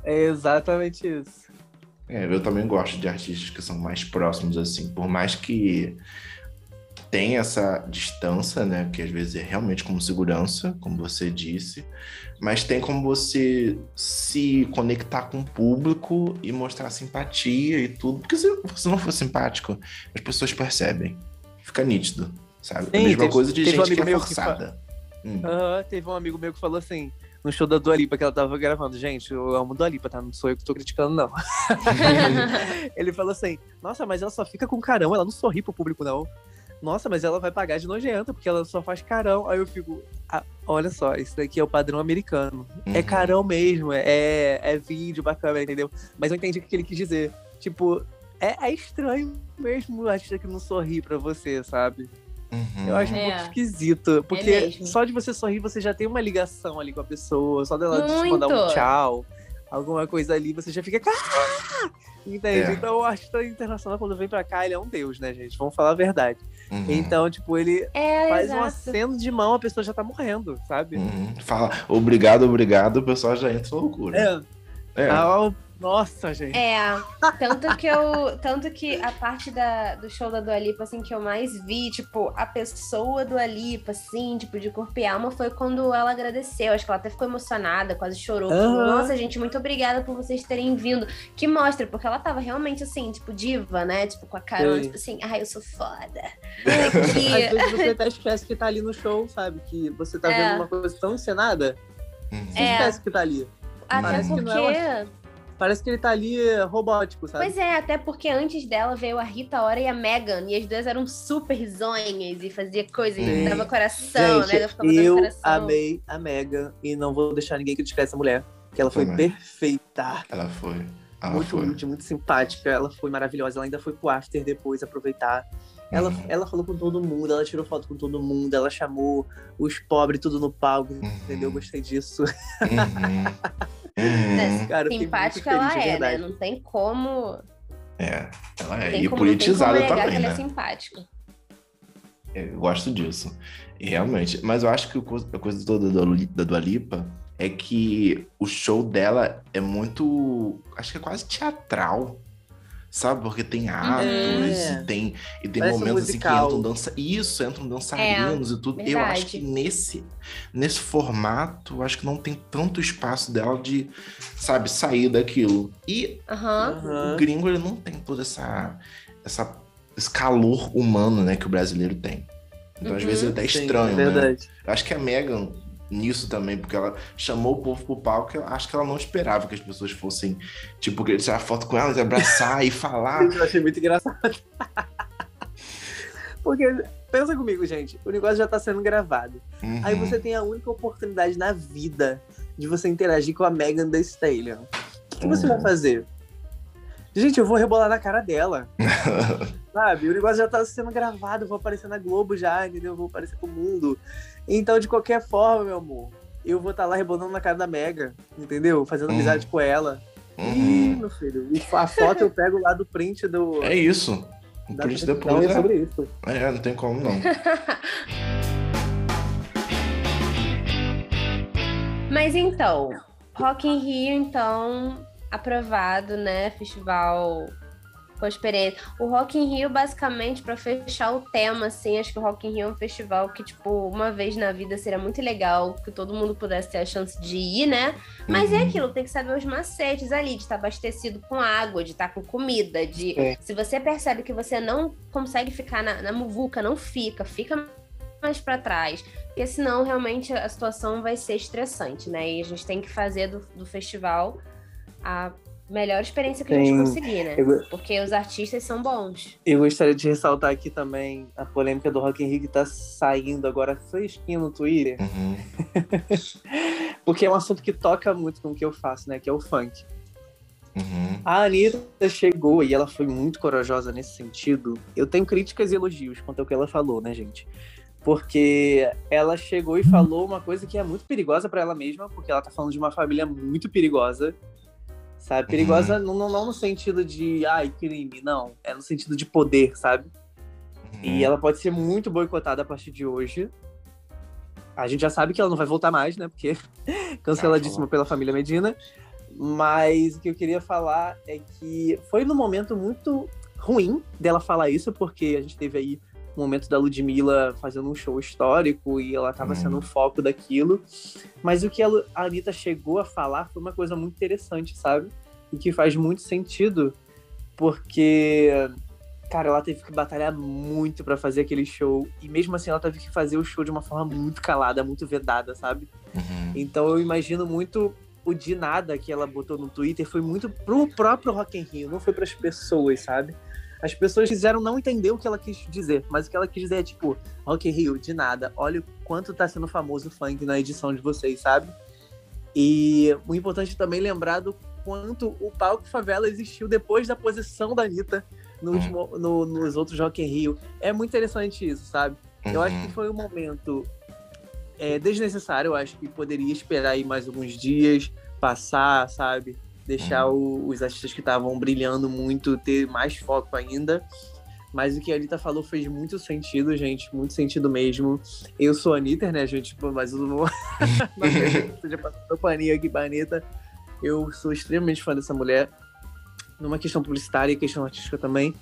É exatamente isso. É, eu também gosto de artistas que são mais próximos, assim, por mais que tenha essa distância, né? Que às vezes é realmente como segurança, como você disse, mas tem como você se conectar com o público e mostrar simpatia e tudo. Porque se você não for simpático, as pessoas percebem. Fica nítido, sabe? é a Sim, mesma teve- coisa de teve um gente que é meu que fa- forçada. Hum. Teve um amigo meu que falou assim, no show da Dua Lipa que ela tava gravando. Gente, eu amo Dua Lipa, tá? Não sou eu que tô criticando, não. Ele falou assim, nossa, mas ela só fica com carão, ela não sorri pro público, não. Nossa, mas ela vai pagar de nojenta, porque ela só faz carão. Aí eu fico, ah, olha só, isso daqui é o padrão americano. É Uhum. carão mesmo, é, é vídeo bacana, entendeu? Mas eu entendi o que ele quis dizer. Tipo, é, é estranho mesmo o artista que não sorri pra você, sabe? Uhum. Eu acho um É. pouco esquisito. Porque mesmo. só de você sorrir, você já tem uma ligação ali com a pessoa. Só dela te Muito. mandar um tchau, alguma coisa ali, você já fica. "Ah!" Entende? É. Então o artista internacional, quando vem pra cá, ele é um deus, né, gente? Vamos falar a verdade. Uhum. Então, tipo, ele É, faz um exato. aceno de mão, a pessoa já tá morrendo, sabe? Uhum. Fala, obrigado, obrigado, o pessoal já entra em loucura. É. É. Ah, nossa, gente. É, tanto que eu. Tanto que a parte da, do show da Dua Lipa, assim, que eu mais vi, tipo, a pessoa do Lipa, assim, tipo, de corpo e alma, foi quando ela agradeceu. Acho que ela até ficou emocionada, quase chorou. Falou, Aham. Nossa, gente, muito obrigada por vocês terem vindo. Que mostra, porque ela tava realmente assim, tipo, diva, né? Tipo, com a carona, Sim. tipo assim, ai, eu sou foda. Às Que... vezes você até esquece que tá ali no show, sabe? Que você tá É. vendo uma coisa tão encenada, Uhum. você É. esquece que tá ali. Até Parece que porque. não é Parece que ele tá ali é, robótico, sabe? Pois é, até porque antes dela veio a Rita Ora e a Megan, e as duas eram super risonhas e fazia coisa Sim. e dava coração, Gente, né? Ela ficava dando eu coração. amei a Megan e não vou deixar ninguém criticar essa mulher. Porque ela foi Também. perfeita. Ela foi. Ela muito foi. humilde, muito simpática. Ela foi maravilhosa. Ela ainda foi pro after depois aproveitar. Ela, Uhum. ela falou com todo mundo, ela tirou foto com todo mundo, ela chamou os pobres tudo no palco, entendeu? Uhum. Gostei disso. Uhum. Cara, Simpática ela feliz, de é, né? Não tem como. É, ela é. tem E como politizada também, que ela né? é simpática. Eu gosto disso. E realmente. Mas eu acho que a coisa toda da Dua Lipa é que o show dela é muito. Acho que é quase teatral. Sabe? Porque tem atos É. e tem, e tem Parece um momentos assim que entram dança. Isso, entram dançarinos e tudo. Eu acho que verdade. nesse, nesse formato, eu acho que não tem tanto espaço dela de, sabe, sair daquilo. E Aham. o gringo ele não tem todo essa, essa, esse calor humano, né, que o brasileiro tem. Então, às Uhum. vezes, é até Sim, estranho, é né? verdade. Eu acho que a Megan, nisso também, porque ela chamou o povo pro palco, eu acho que ela não esperava que as pessoas fossem, tipo, querer tirar foto com ela, se abraçar e falar. Eu achei muito engraçado. Porque, pensa comigo, gente, o negócio já tá sendo gravado. Uhum. Aí você tem a única oportunidade na vida de você interagir com a Megan Thee Stallion. O que você Uhum. vai fazer? Gente, eu vou rebolar na cara dela. Sabe? O negócio já tá sendo gravado, eu vou aparecer na Globo já, entendeu? Eu vou aparecer pro mundo. Então, de qualquer forma, meu amor, eu vou estar lá rebolando na cara da Mega, entendeu? Fazendo Uhum. amizade com ela. Ih, Uhum. meu filho, e a foto eu pego lá do print do. É isso. O da print depois é é, sobre isso. é, não tem como não. Mas então, Rock in Rio, então, aprovado, né? Festival com experiência. O Rock in Rio, basicamente, pra fechar o tema, assim, acho que o Rock in Rio é um festival que, tipo, uma vez na vida seria muito legal que todo mundo pudesse ter a chance de ir, né? Mas é Uhum. aquilo, tem que saber os macetes ali, de estar abastecido com água, de estar com comida, de. É. Se você percebe que você não consegue ficar na, na muvuca, não fica, fica mais pra trás. Porque senão, realmente, a situação vai ser estressante, né? E a gente tem que fazer do, do festival a melhor experiência que a Sim. gente conseguir, né? Eu, Porque os artistas são bons. eu gostaria de ressaltar aqui também a polêmica do Rock in Rio que tá saindo agora fresquinho no Twitter, Uhum. porque é um assunto que toca muito com o que eu faço, né? Que é o funk. Uhum. A Anitta chegou e ela foi muito corajosa nesse sentido. Eu tenho críticas e elogios quanto ao que ela falou, né, gente? Porque ela chegou e falou uma coisa que é muito perigosa pra ela mesma, porque ela tá falando de uma família muito perigosa. Sabe? Perigosa não, não, não no sentido de, ai, crime, não. É no sentido de poder, sabe? E ela pode ser muito boicotada a partir de hoje. A gente já sabe que ela não vai voltar mais, né? Porque canceladíssima pela família Medina. Mas o que eu queria falar é que foi num momento muito ruim dela falar isso, porque a gente teve aí o momento da Ludmilla fazendo um show histórico e ela tava Hum. sendo o foco daquilo. Mas o que a Anitta chegou a falar foi uma coisa muito interessante, sabe? E que faz muito sentido, porque cara, ela teve que batalhar muito pra fazer aquele show. E mesmo assim, ela teve que fazer o show de uma forma muito calada, muito vedada, sabe? Uhum. Então eu imagino muito o de nada que ela botou no Twitter foi muito pro próprio Rock in Rio, não foi pras pessoas, sabe? As pessoas quiseram não entender o que ela quis dizer, mas o que ela quis dizer é tipo, Rock in Rio, de nada, olha o quanto tá sendo famoso o funk na edição de vocês, sabe? E o importante também lembrar do quanto o palco favela existiu depois da posição da Anitta no Hum. último, no- nos outros Rock in Rio. É muito interessante isso, sabe? Eu acho que Uhum. foi um momento é, desnecessário. Eu acho que poderia esperar aí mais alguns dias, passar, sabe? Deixar o- os artistas que estavam brilhando muito ter mais foco ainda. Mas o que a Anitta falou fez muito sentido, gente. Muito sentido mesmo. Eu sou a Anitta, né, gente? Pô, Mas eu não vou. seja passando paninho aqui pra Anitta. Eu sou extremamente fã dessa mulher. Numa questão publicitária e questão artística também.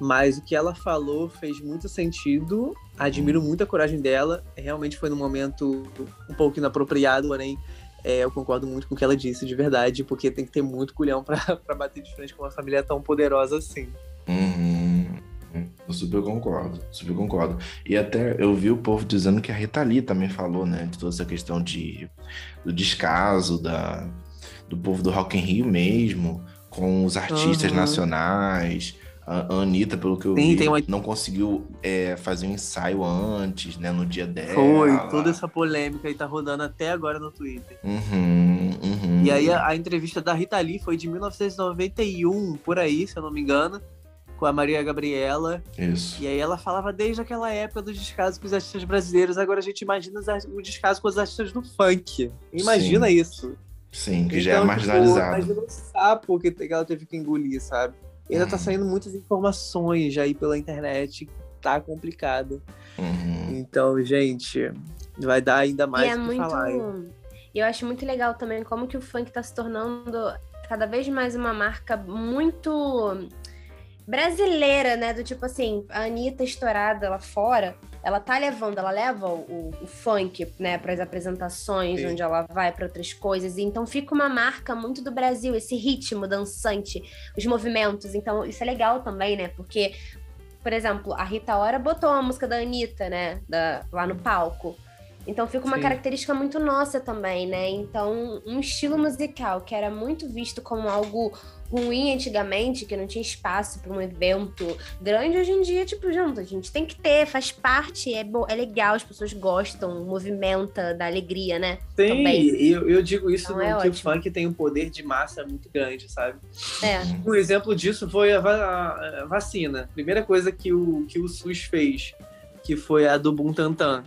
Mas o que ela falou fez muito sentido. Admiro muito a coragem dela. Realmente foi num momento um pouco inapropriado, porém é, eu concordo muito com o que ela disse, de verdade, porque tem que ter muito culhão pra bater de frente com uma família tão poderosa assim. Uhum. Eu super concordo, super concordo. E até eu vi o povo dizendo que a Rita Lee também falou, né, de toda essa questão de, do descaso da, do povo do Rock in Rio mesmo, com os artistas Uhum. nacionais. A Anitta, pelo que eu Sim, vi, uma- não conseguiu é, fazer um ensaio antes, né, no dia dela. Foi, toda essa polêmica aí tá rodando até agora no Twitter. Uhum, uhum. E aí a, a entrevista da Rita Lee foi de 1991, por aí, se eu não me engano, com a Maria Gabriela. Isso. E aí ela falava desde aquela época do descaso com os artistas brasileiros. Agora a gente imagina o descaso com os artistas do funk. Imagina Sim. isso. Sim, que então, já é então, tipo, marginalizado. Tipo, imagina o sapo que ela teve que engolir, sabe? E ainda tá uhum. tá saindo muitas informações aí pela internet. Tá complicado. Uhum. Então, gente, vai dar ainda mais e é muito... falar. E eu acho muito legal também como que o funk tá se tornando cada vez mais uma marca muito brasileira, né? Do tipo assim, a Anitta estourada lá fora, ela tá levando, ela leva o, o funk, né, para as apresentações, Sim. onde ela vai para outras coisas. E então fica uma marca muito do Brasil, esse ritmo dançante, os movimentos. Então isso é legal também, né? Porque, por exemplo, a Rita Ora botou a música da Anitta, né, da, lá no palco. Então fica uma Sim. característica muito nossa também, né? Então, um estilo musical que era muito visto como algo ruim antigamente, que não tinha espaço para um evento grande, hoje em dia, tipo, junto, a gente tem que ter, faz parte, é, bom, é legal, as pessoas gostam, movimenta, dá alegria, né? Sim, eu, eu digo isso então, é que o funk tem um poder de massa muito grande, sabe? É. Um exemplo disso foi a, a, a vacina. Primeira coisa que o, que o SUS fez, que foi a do Buntantan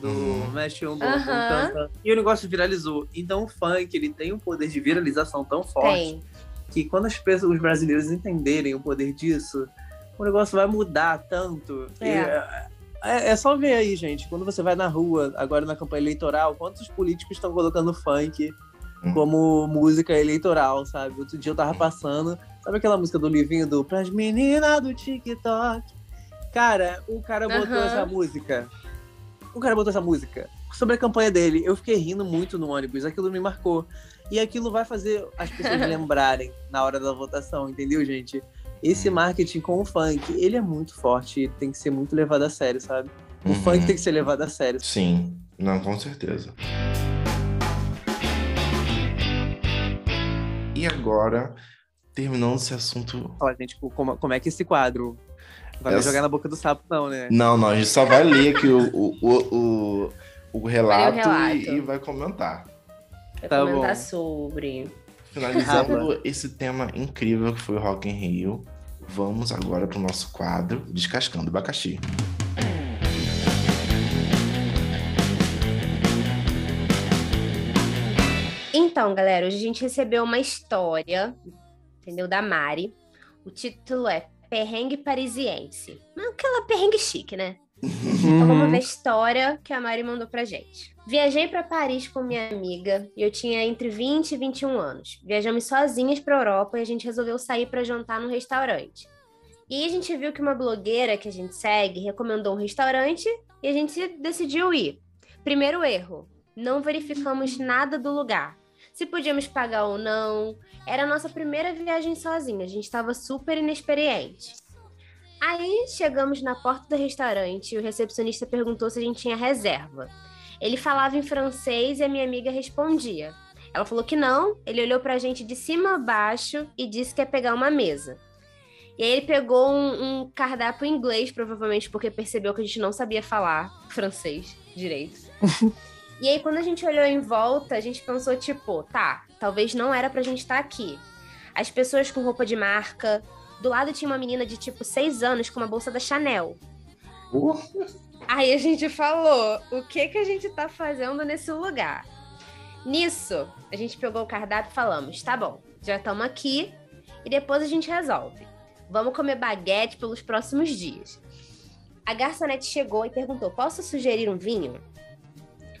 do uhum. Mexe um bom, uhum. E o negócio viralizou. Então o funk, ele tem um poder de viralização tão forte tem que quando as pessoas, os brasileiros entenderem o poder disso, o negócio vai mudar tanto. É. é, é só ver aí, gente, quando você vai na rua, agora na campanha eleitoral, quantos políticos estão colocando funk hum. como música eleitoral, sabe? Outro dia eu tava passando, sabe aquela música do Livinho do Pras Meninas do TikTok? Cara, o cara botou uhum. essa música. O cara botou essa música sobre a campanha dele. Eu fiquei rindo muito no ônibus, aquilo me marcou. E aquilo vai fazer as pessoas lembrarem na hora da votação, entendeu, gente? Esse marketing com o funk, ele é muito forte e tem que ser muito levado a sério, sabe? O uhum. funk tem que ser levado a sério. Sim, não, com certeza. E agora, terminando esse assunto. Olha, gente, tipo, como, como é que esse quadro vai Essa... jogar na boca do sapo, não, né? Não, não, a gente só vai ler aqui o, o, o, o, o relato, o relato. E, e vai comentar. Vai tá comentar bom. sobre. Finalizando esse tema incrível que foi o Rock in Rio, vamos agora para o nosso quadro Descascando Abacaxi. Então, galera, hoje a gente recebeu uma história, entendeu? Da Mari. O título é Perrengue Parisiense. Mas aquela perrengue chique, né? Então vamos ver a história que a Mari mandou pra gente. Viajei para Paris com minha amiga eu tinha entre 20 e 21 anos. Viajamos sozinhas para Europa e a gente resolveu sair para jantar num restaurante. E a gente viu que uma blogueira que a gente segue recomendou um restaurante e a gente decidiu ir. Primeiro erro: não verificamos nada do lugar. Se podíamos pagar ou não. Era a nossa primeira viagem sozinha, a gente estava super inexperiente. Aí chegamos na porta do restaurante e o recepcionista perguntou se a gente tinha reserva. Ele falava em francês e a minha amiga respondia. Ela falou que não, ele olhou pra gente de cima a baixo e disse que ia pegar uma mesa. E aí ele pegou um, um cardápio em inglês, provavelmente porque percebeu que a gente não sabia falar francês direito. e aí, quando a gente olhou em volta, a gente pensou, tipo, tá, talvez não era pra gente estar tá aqui. As pessoas com roupa de marca, do lado tinha uma menina de tipo seis anos com uma bolsa da Chanel. Uh. Aí a gente falou: o que que a gente tá fazendo nesse lugar? Nisso, a gente pegou o cardápio e falamos: tá bom, já estamos aqui e depois a gente resolve. Vamos comer baguete pelos próximos dias. A garçonete chegou e perguntou: posso sugerir um vinho?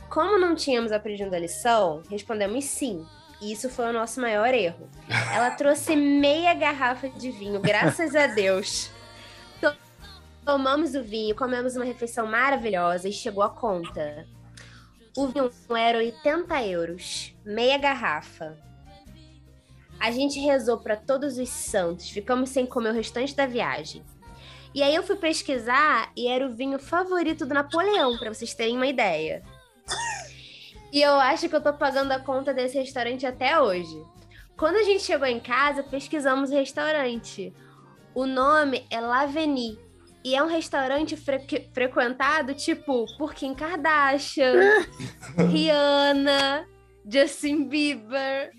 Como não tínhamos aprendido a lição, respondemos sim. E isso foi o nosso maior erro. Ela trouxe meia garrafa de vinho, graças a Deus. Tomamos o vinho, comemos uma refeição maravilhosa e chegou a conta. O vinho era 80 euros, meia garrafa. A gente rezou para todos os santos, ficamos sem comer o restante da viagem. E aí eu fui pesquisar e era o vinho favorito do Napoleão, para vocês terem uma ideia. E eu acho que eu tô pagando a conta desse restaurante até hoje. Quando a gente chegou em casa, pesquisamos o restaurante. O nome é L'Avenue. E é um restaurante fre frequentado, tipo, por Kim Kardashian, Rihanna, Justin Bieber.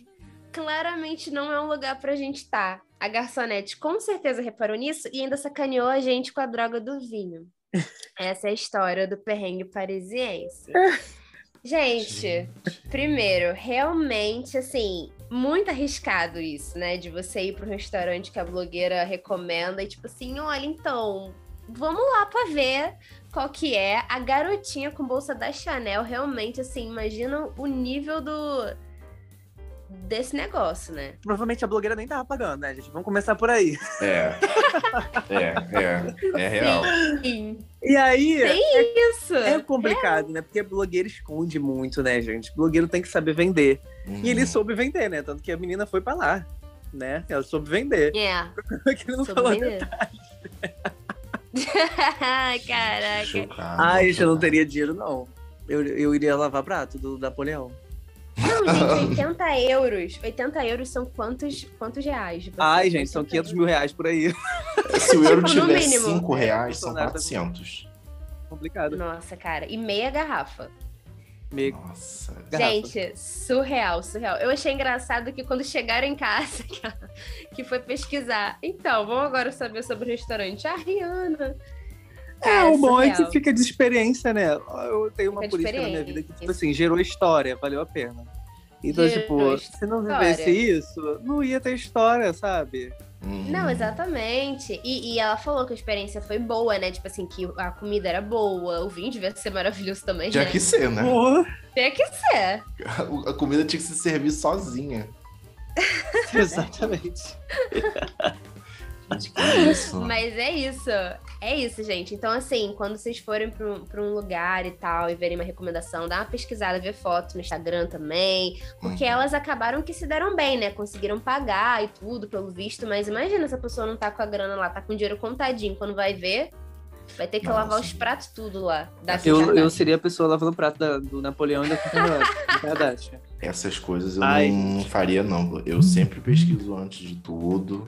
claramente não é um lugar pra gente estar. Tá. A garçonete com certeza reparou nisso e ainda sacaneou a gente com a droga do vinho. Essa é a história do perrengue parisiense. Gente, gente, primeiro, realmente, assim, muito arriscado isso, né? De você ir para um restaurante que a blogueira recomenda e, tipo assim, olha, então, vamos lá para ver qual que é. A garotinha com bolsa da Chanel, realmente, assim, imagina o nível do desse negócio, né? Provavelmente a blogueira nem tava pagando, né, gente? Vamos começar por aí. É. É, é. É real. Sim. E aí. Tem é, isso. É complicado, é. né? Porque a blogueira esconde muito, né, gente? O blogueiro tem que saber vender. Uhum. E ele soube vender, né? Tanto que a menina foi pra lá, né? Ela soube vender. É. que ele não soube falou vender. detalhes. Caraca. Chocado, Ai, gente, eu não teria dinheiro, não. Eu, eu iria lavar prato do Napoleão. Não, gente, 80 euros. 80 euros são quantos, quantos reais? Ai, gente, são 500 mil reais por aí. Se o euro tipo, tiver 5 reais, são 400. Complicado. Nossa, cara. E meia garrafa. Meia... Nossa. Gente, surreal, surreal. Eu achei engraçado que quando chegaram em casa, que foi pesquisar. Então, vamos agora saber sobre o restaurante. A Rihanna. É, o bom é que fica de experiência, né? Eu tenho uma fica política na minha vida que, tipo assim, gerou história, valeu a pena. Então, gerou tipo, se não vivesse isso, não ia ter história, sabe? Uhum. Não, exatamente. E, e, ela falou que a experiência foi boa, né? Tipo assim, que a comida era boa, o vinho devia ser maravilhoso também. Tinha né? que ser, né? Tinha que ser. A, a comida tinha que se servir sozinha. Exatamente. Gente, que isso. Mas é isso. É isso, gente. Então, assim, quando vocês forem pra um, pra um lugar e tal e verem uma recomendação, dá uma pesquisada, ver fotos no Instagram também. Porque uhum. elas acabaram que se deram bem, né? Conseguiram pagar e tudo, pelo visto. Mas imagina se a pessoa não tá com a grana lá, tá com o dinheiro contadinho. Quando vai ver, Vai ter que Nossa. lavar os pratos tudo lá. eu, eu seria a pessoa lavando o prato da, do Napoleão e da Kardashian. Essas coisas eu Ai. não faria, não. Eu sempre pesquiso antes de tudo.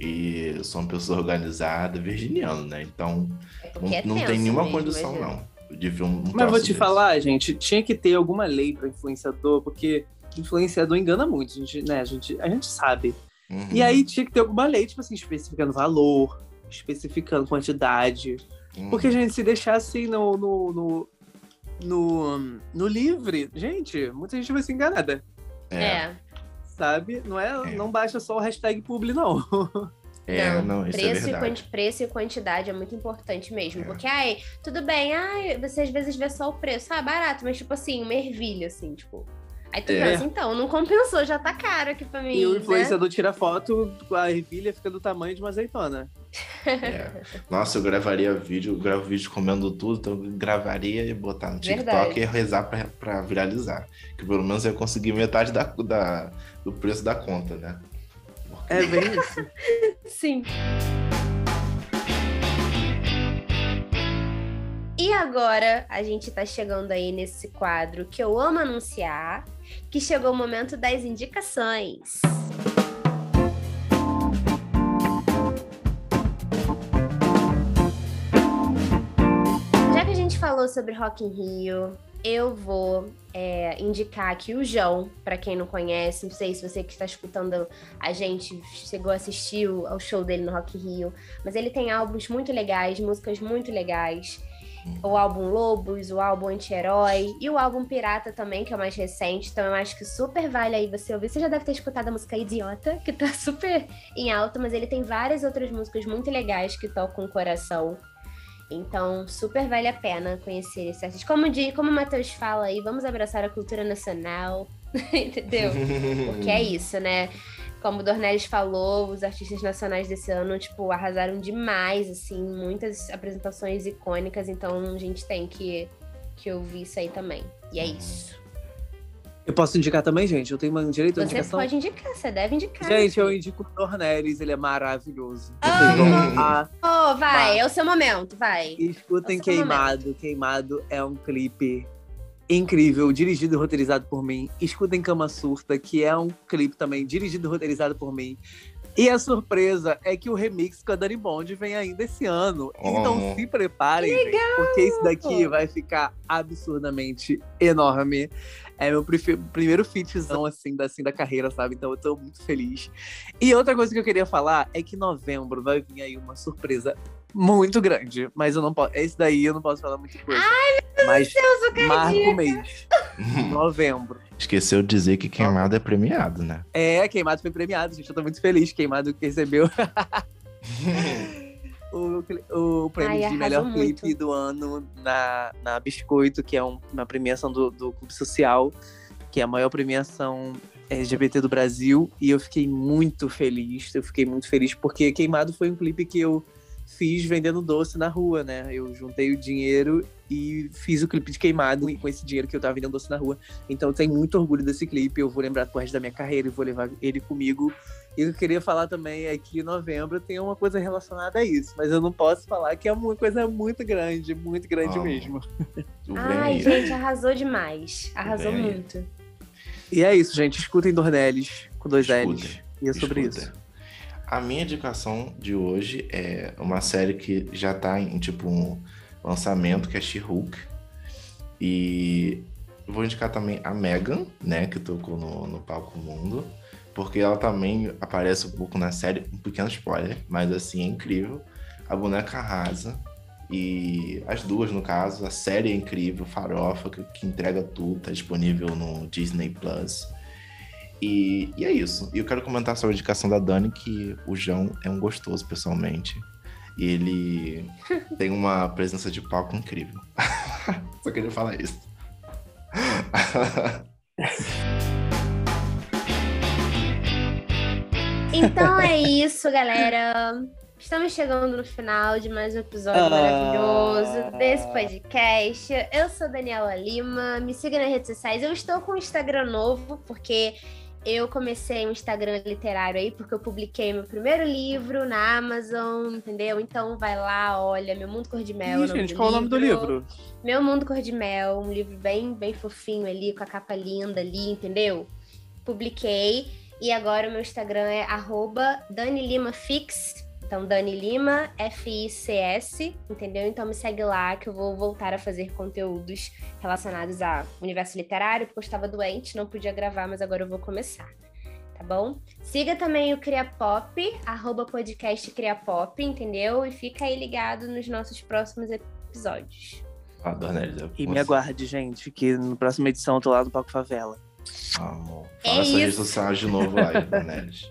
E eu sou uma pessoa organizada, virginiano, né? Então, é não, é não tem nenhuma mesmo, condição, não. De ver um, um Mas vou te desse. falar, gente, tinha que ter alguma lei para influenciador, porque influenciador engana muito, a gente, né? A gente, a gente sabe. Uhum. E aí tinha que ter alguma lei, tipo assim, especificando valor, especificando quantidade. Uhum. Porque, a gente, se deixar assim no, no, no, no, no livre, gente, muita gente vai ser enganada. É. é sabe? Não, é, é. não baixa só o hashtag publi, não. É, não, isso preço, é verdade. E preço e quantidade é muito importante mesmo. É. Porque, ai, tudo bem, ai, você às vezes vê só o preço. Ah, barato, mas tipo assim, uma ervilha, assim, tipo. Aí tu é. pensa, então, não compensou, já tá caro aqui pra mim. E o né? influenciador né? tira foto, a ervilha fica do tamanho de uma azeitona. É. Nossa, eu gravaria vídeo, eu gravo vídeo comendo tudo, então eu gravaria e botar no TikTok Verdade. e rezar pra, pra viralizar. Que pelo menos eu consegui metade da, da, do preço da conta, né? Porque... É bem isso. Sim. E agora a gente tá chegando aí nesse quadro que eu amo anunciar, que chegou o momento das indicações. Já que a gente falou sobre Rock in Rio, eu vou é, indicar aqui o João, para quem não conhece, não sei se você que está escutando a gente chegou a assistir ao show dele no Rock Rio, mas ele tem álbuns muito legais, músicas muito legais. O álbum Lobos, o álbum Anti-Herói e o álbum Pirata também, que é o mais recente. Então eu acho que super vale aí você ouvir. Você já deve ter escutado a música Idiota, que tá super em alta, mas ele tem várias outras músicas muito legais que tocam o coração. Então, super vale a pena conhecer esse artista. Como, de, como o Matheus fala aí, vamos abraçar a cultura nacional, entendeu? Porque é isso, né? Como o Dornelles falou, os artistas nacionais desse ano, tipo, arrasaram demais, assim, muitas apresentações icônicas, então a gente tem que, que ouvir isso aí também. E é isso. Eu posso indicar também, gente? Eu tenho uma direito à indicação? Você pode indicar, você deve indicar. Gente, eu indico o Dornelles, ele é maravilhoso. Oh, oh vai, é o seu momento, vai. Escutem é Queimado. Momento. Queimado é um clipe incrível, dirigido e roteirizado por mim. Escutem Cama Surta, que é um clipe também dirigido e roteirizado por mim. E a surpresa é que o remix com a Dani Bond vem ainda esse ano. Então Oh. se preparem, gente, porque isso daqui vai ficar absurdamente enorme. É meu primeiro featzão, assim, da, assim, da carreira, sabe? Então eu tô muito feliz. E outra coisa que eu queria falar é que em novembro vai vir aí uma surpresa muito grande. Mas eu não posso. Esse daí eu não posso falar muita coisa. Mas Eu sou marca o cardíaca. mês. Novembro. Esqueceu de dizer que queimado é premiado, né? É, Queimado foi premiado, gente. Eu tô muito feliz. Queimado que recebeu o, o prêmio Ai, de melhor muito. clipe do ano na, na Biscoito, que é um- uma premiação do, do Clube Social, que é a maior premiação LGBT do Brasil. E eu fiquei muito feliz. Eu fiquei muito feliz porque Queimado foi um clipe que eu fiz vendendo doce na rua, né? Eu juntei o dinheiro e fiz o clipe de Queimado com esse dinheiro que eu tava vendendo doce na rua. Então eu tenho muito orgulho desse clipe. Eu vou lembrar pro resto da minha carreira e vou levar ele comigo. E o que eu queria falar também é que em novembro tem uma coisa relacionada a isso, mas eu não posso falar que é uma coisa muito grande, muito grande Ah. mesmo. Ai, gente, arrasou demais. Arrasou muito. E é isso, gente. Escutem Dornelles com dois Escutem, L's. E é sobre escutem. isso. A minha indicação de hoje é uma série que já tá em tipo um lançamento, que é She-Hulk. E vou indicar também a Megan, né, que tocou no, no Palco Mundo. Porque ela também aparece um pouco na série, um pequeno spoiler, mas assim, é incrível. A boneca arrasa. E as duas, no caso, a série é incrível, Farofa, que, que entrega tudo, tá disponível no Disney Plus. E, e é isso. E eu quero comentar sobre a indicação da Dani, que o João é um gostoso pessoalmente. E ele tem uma presença de palco incrível. Só queria falar isso. Então é isso, galera. Estamos chegando no final de mais um episódio Ah. maravilhoso desse podcast. Eu sou Daniela Lima. Me siga nas redes sociais. Eu estou com um Instagram novo, porque eu comecei um Instagram literário aí, porque eu publiquei meu primeiro livro na Amazon, entendeu? Então vai lá, olha, Meu Mundo Cor de Mel. é Ih, nome gente, qual o nome do livro? Meu Mundo Cor de Mel, um livro bem, bem fofinho ali, com a capa linda ali, entendeu? Publiquei. E agora o meu Instagram é arroba Dani Lima Fix. Então, Dani Lima, F-I-C-S, entendeu? Então me segue lá que eu vou voltar a fazer conteúdos relacionados ao universo literário, porque eu estava doente, não podia gravar, mas agora eu vou começar. Tá bom? Siga também o Criapop, arroba podcast Criapop, entendeu? E fica aí ligado nos nossos próximos episódios. Ah, Dornelis, eu- E me aguarde, gente, que na próxima edição eu tô lá no Palco Favela. Amor. É Fala suas redes isso. sociais de novo aí, Dornelis.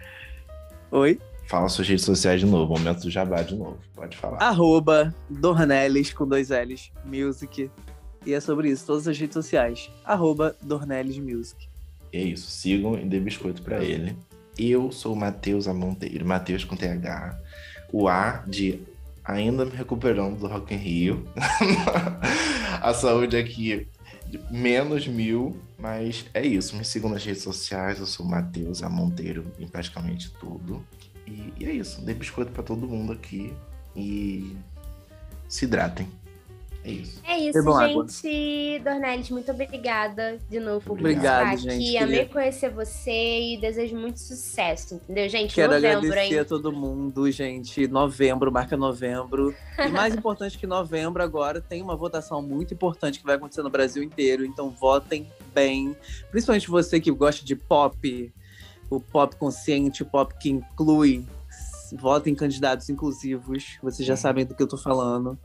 Oi? Fala suas redes sociais de novo. Momento do jabá de novo. Pode falar. Arroba Dornelis com dois L's Music. E é sobre isso, todas as redes sociais. Arroba Dornelis Music. E é isso. Sigam e dê biscoito pra ele. Eu sou o Matheus Amonteiro. Matheus com TH. O A de ainda me recuperando do Rock in Rio. A saúde aqui menos mil. Mas é isso. Me sigam nas redes sociais. Eu sou o Matheus Amonteiro em praticamente tudo. E, e é isso. Dê biscoito pra todo mundo aqui. E se hidratem. É isso. É isso, Bebam água. gente. Dornelis, muito obrigada de novo por Obrigado. estar aqui. gente. Amei Queria- conhecer você e desejo muito sucesso, entendeu, gente? Quero Novembro, agradecer hein? a todo mundo, gente. Novembro, marca novembro. E mais importante que novembro agora, tem uma votação muito importante que vai acontecer no Brasil inteiro. Então votem bem. Principalmente você que gosta de pop, o pop consciente, o pop que inclui. Votem em candidatos inclusivos. Vocês já sabem do que eu tô falando.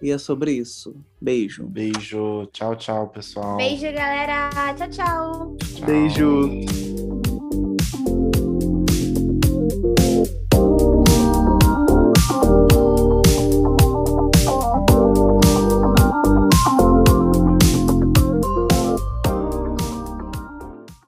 E é sobre isso. Beijo. Beijo. Tchau, tchau, pessoal. Beijo, galera. Tchau, tchau. Tchau. Beijo.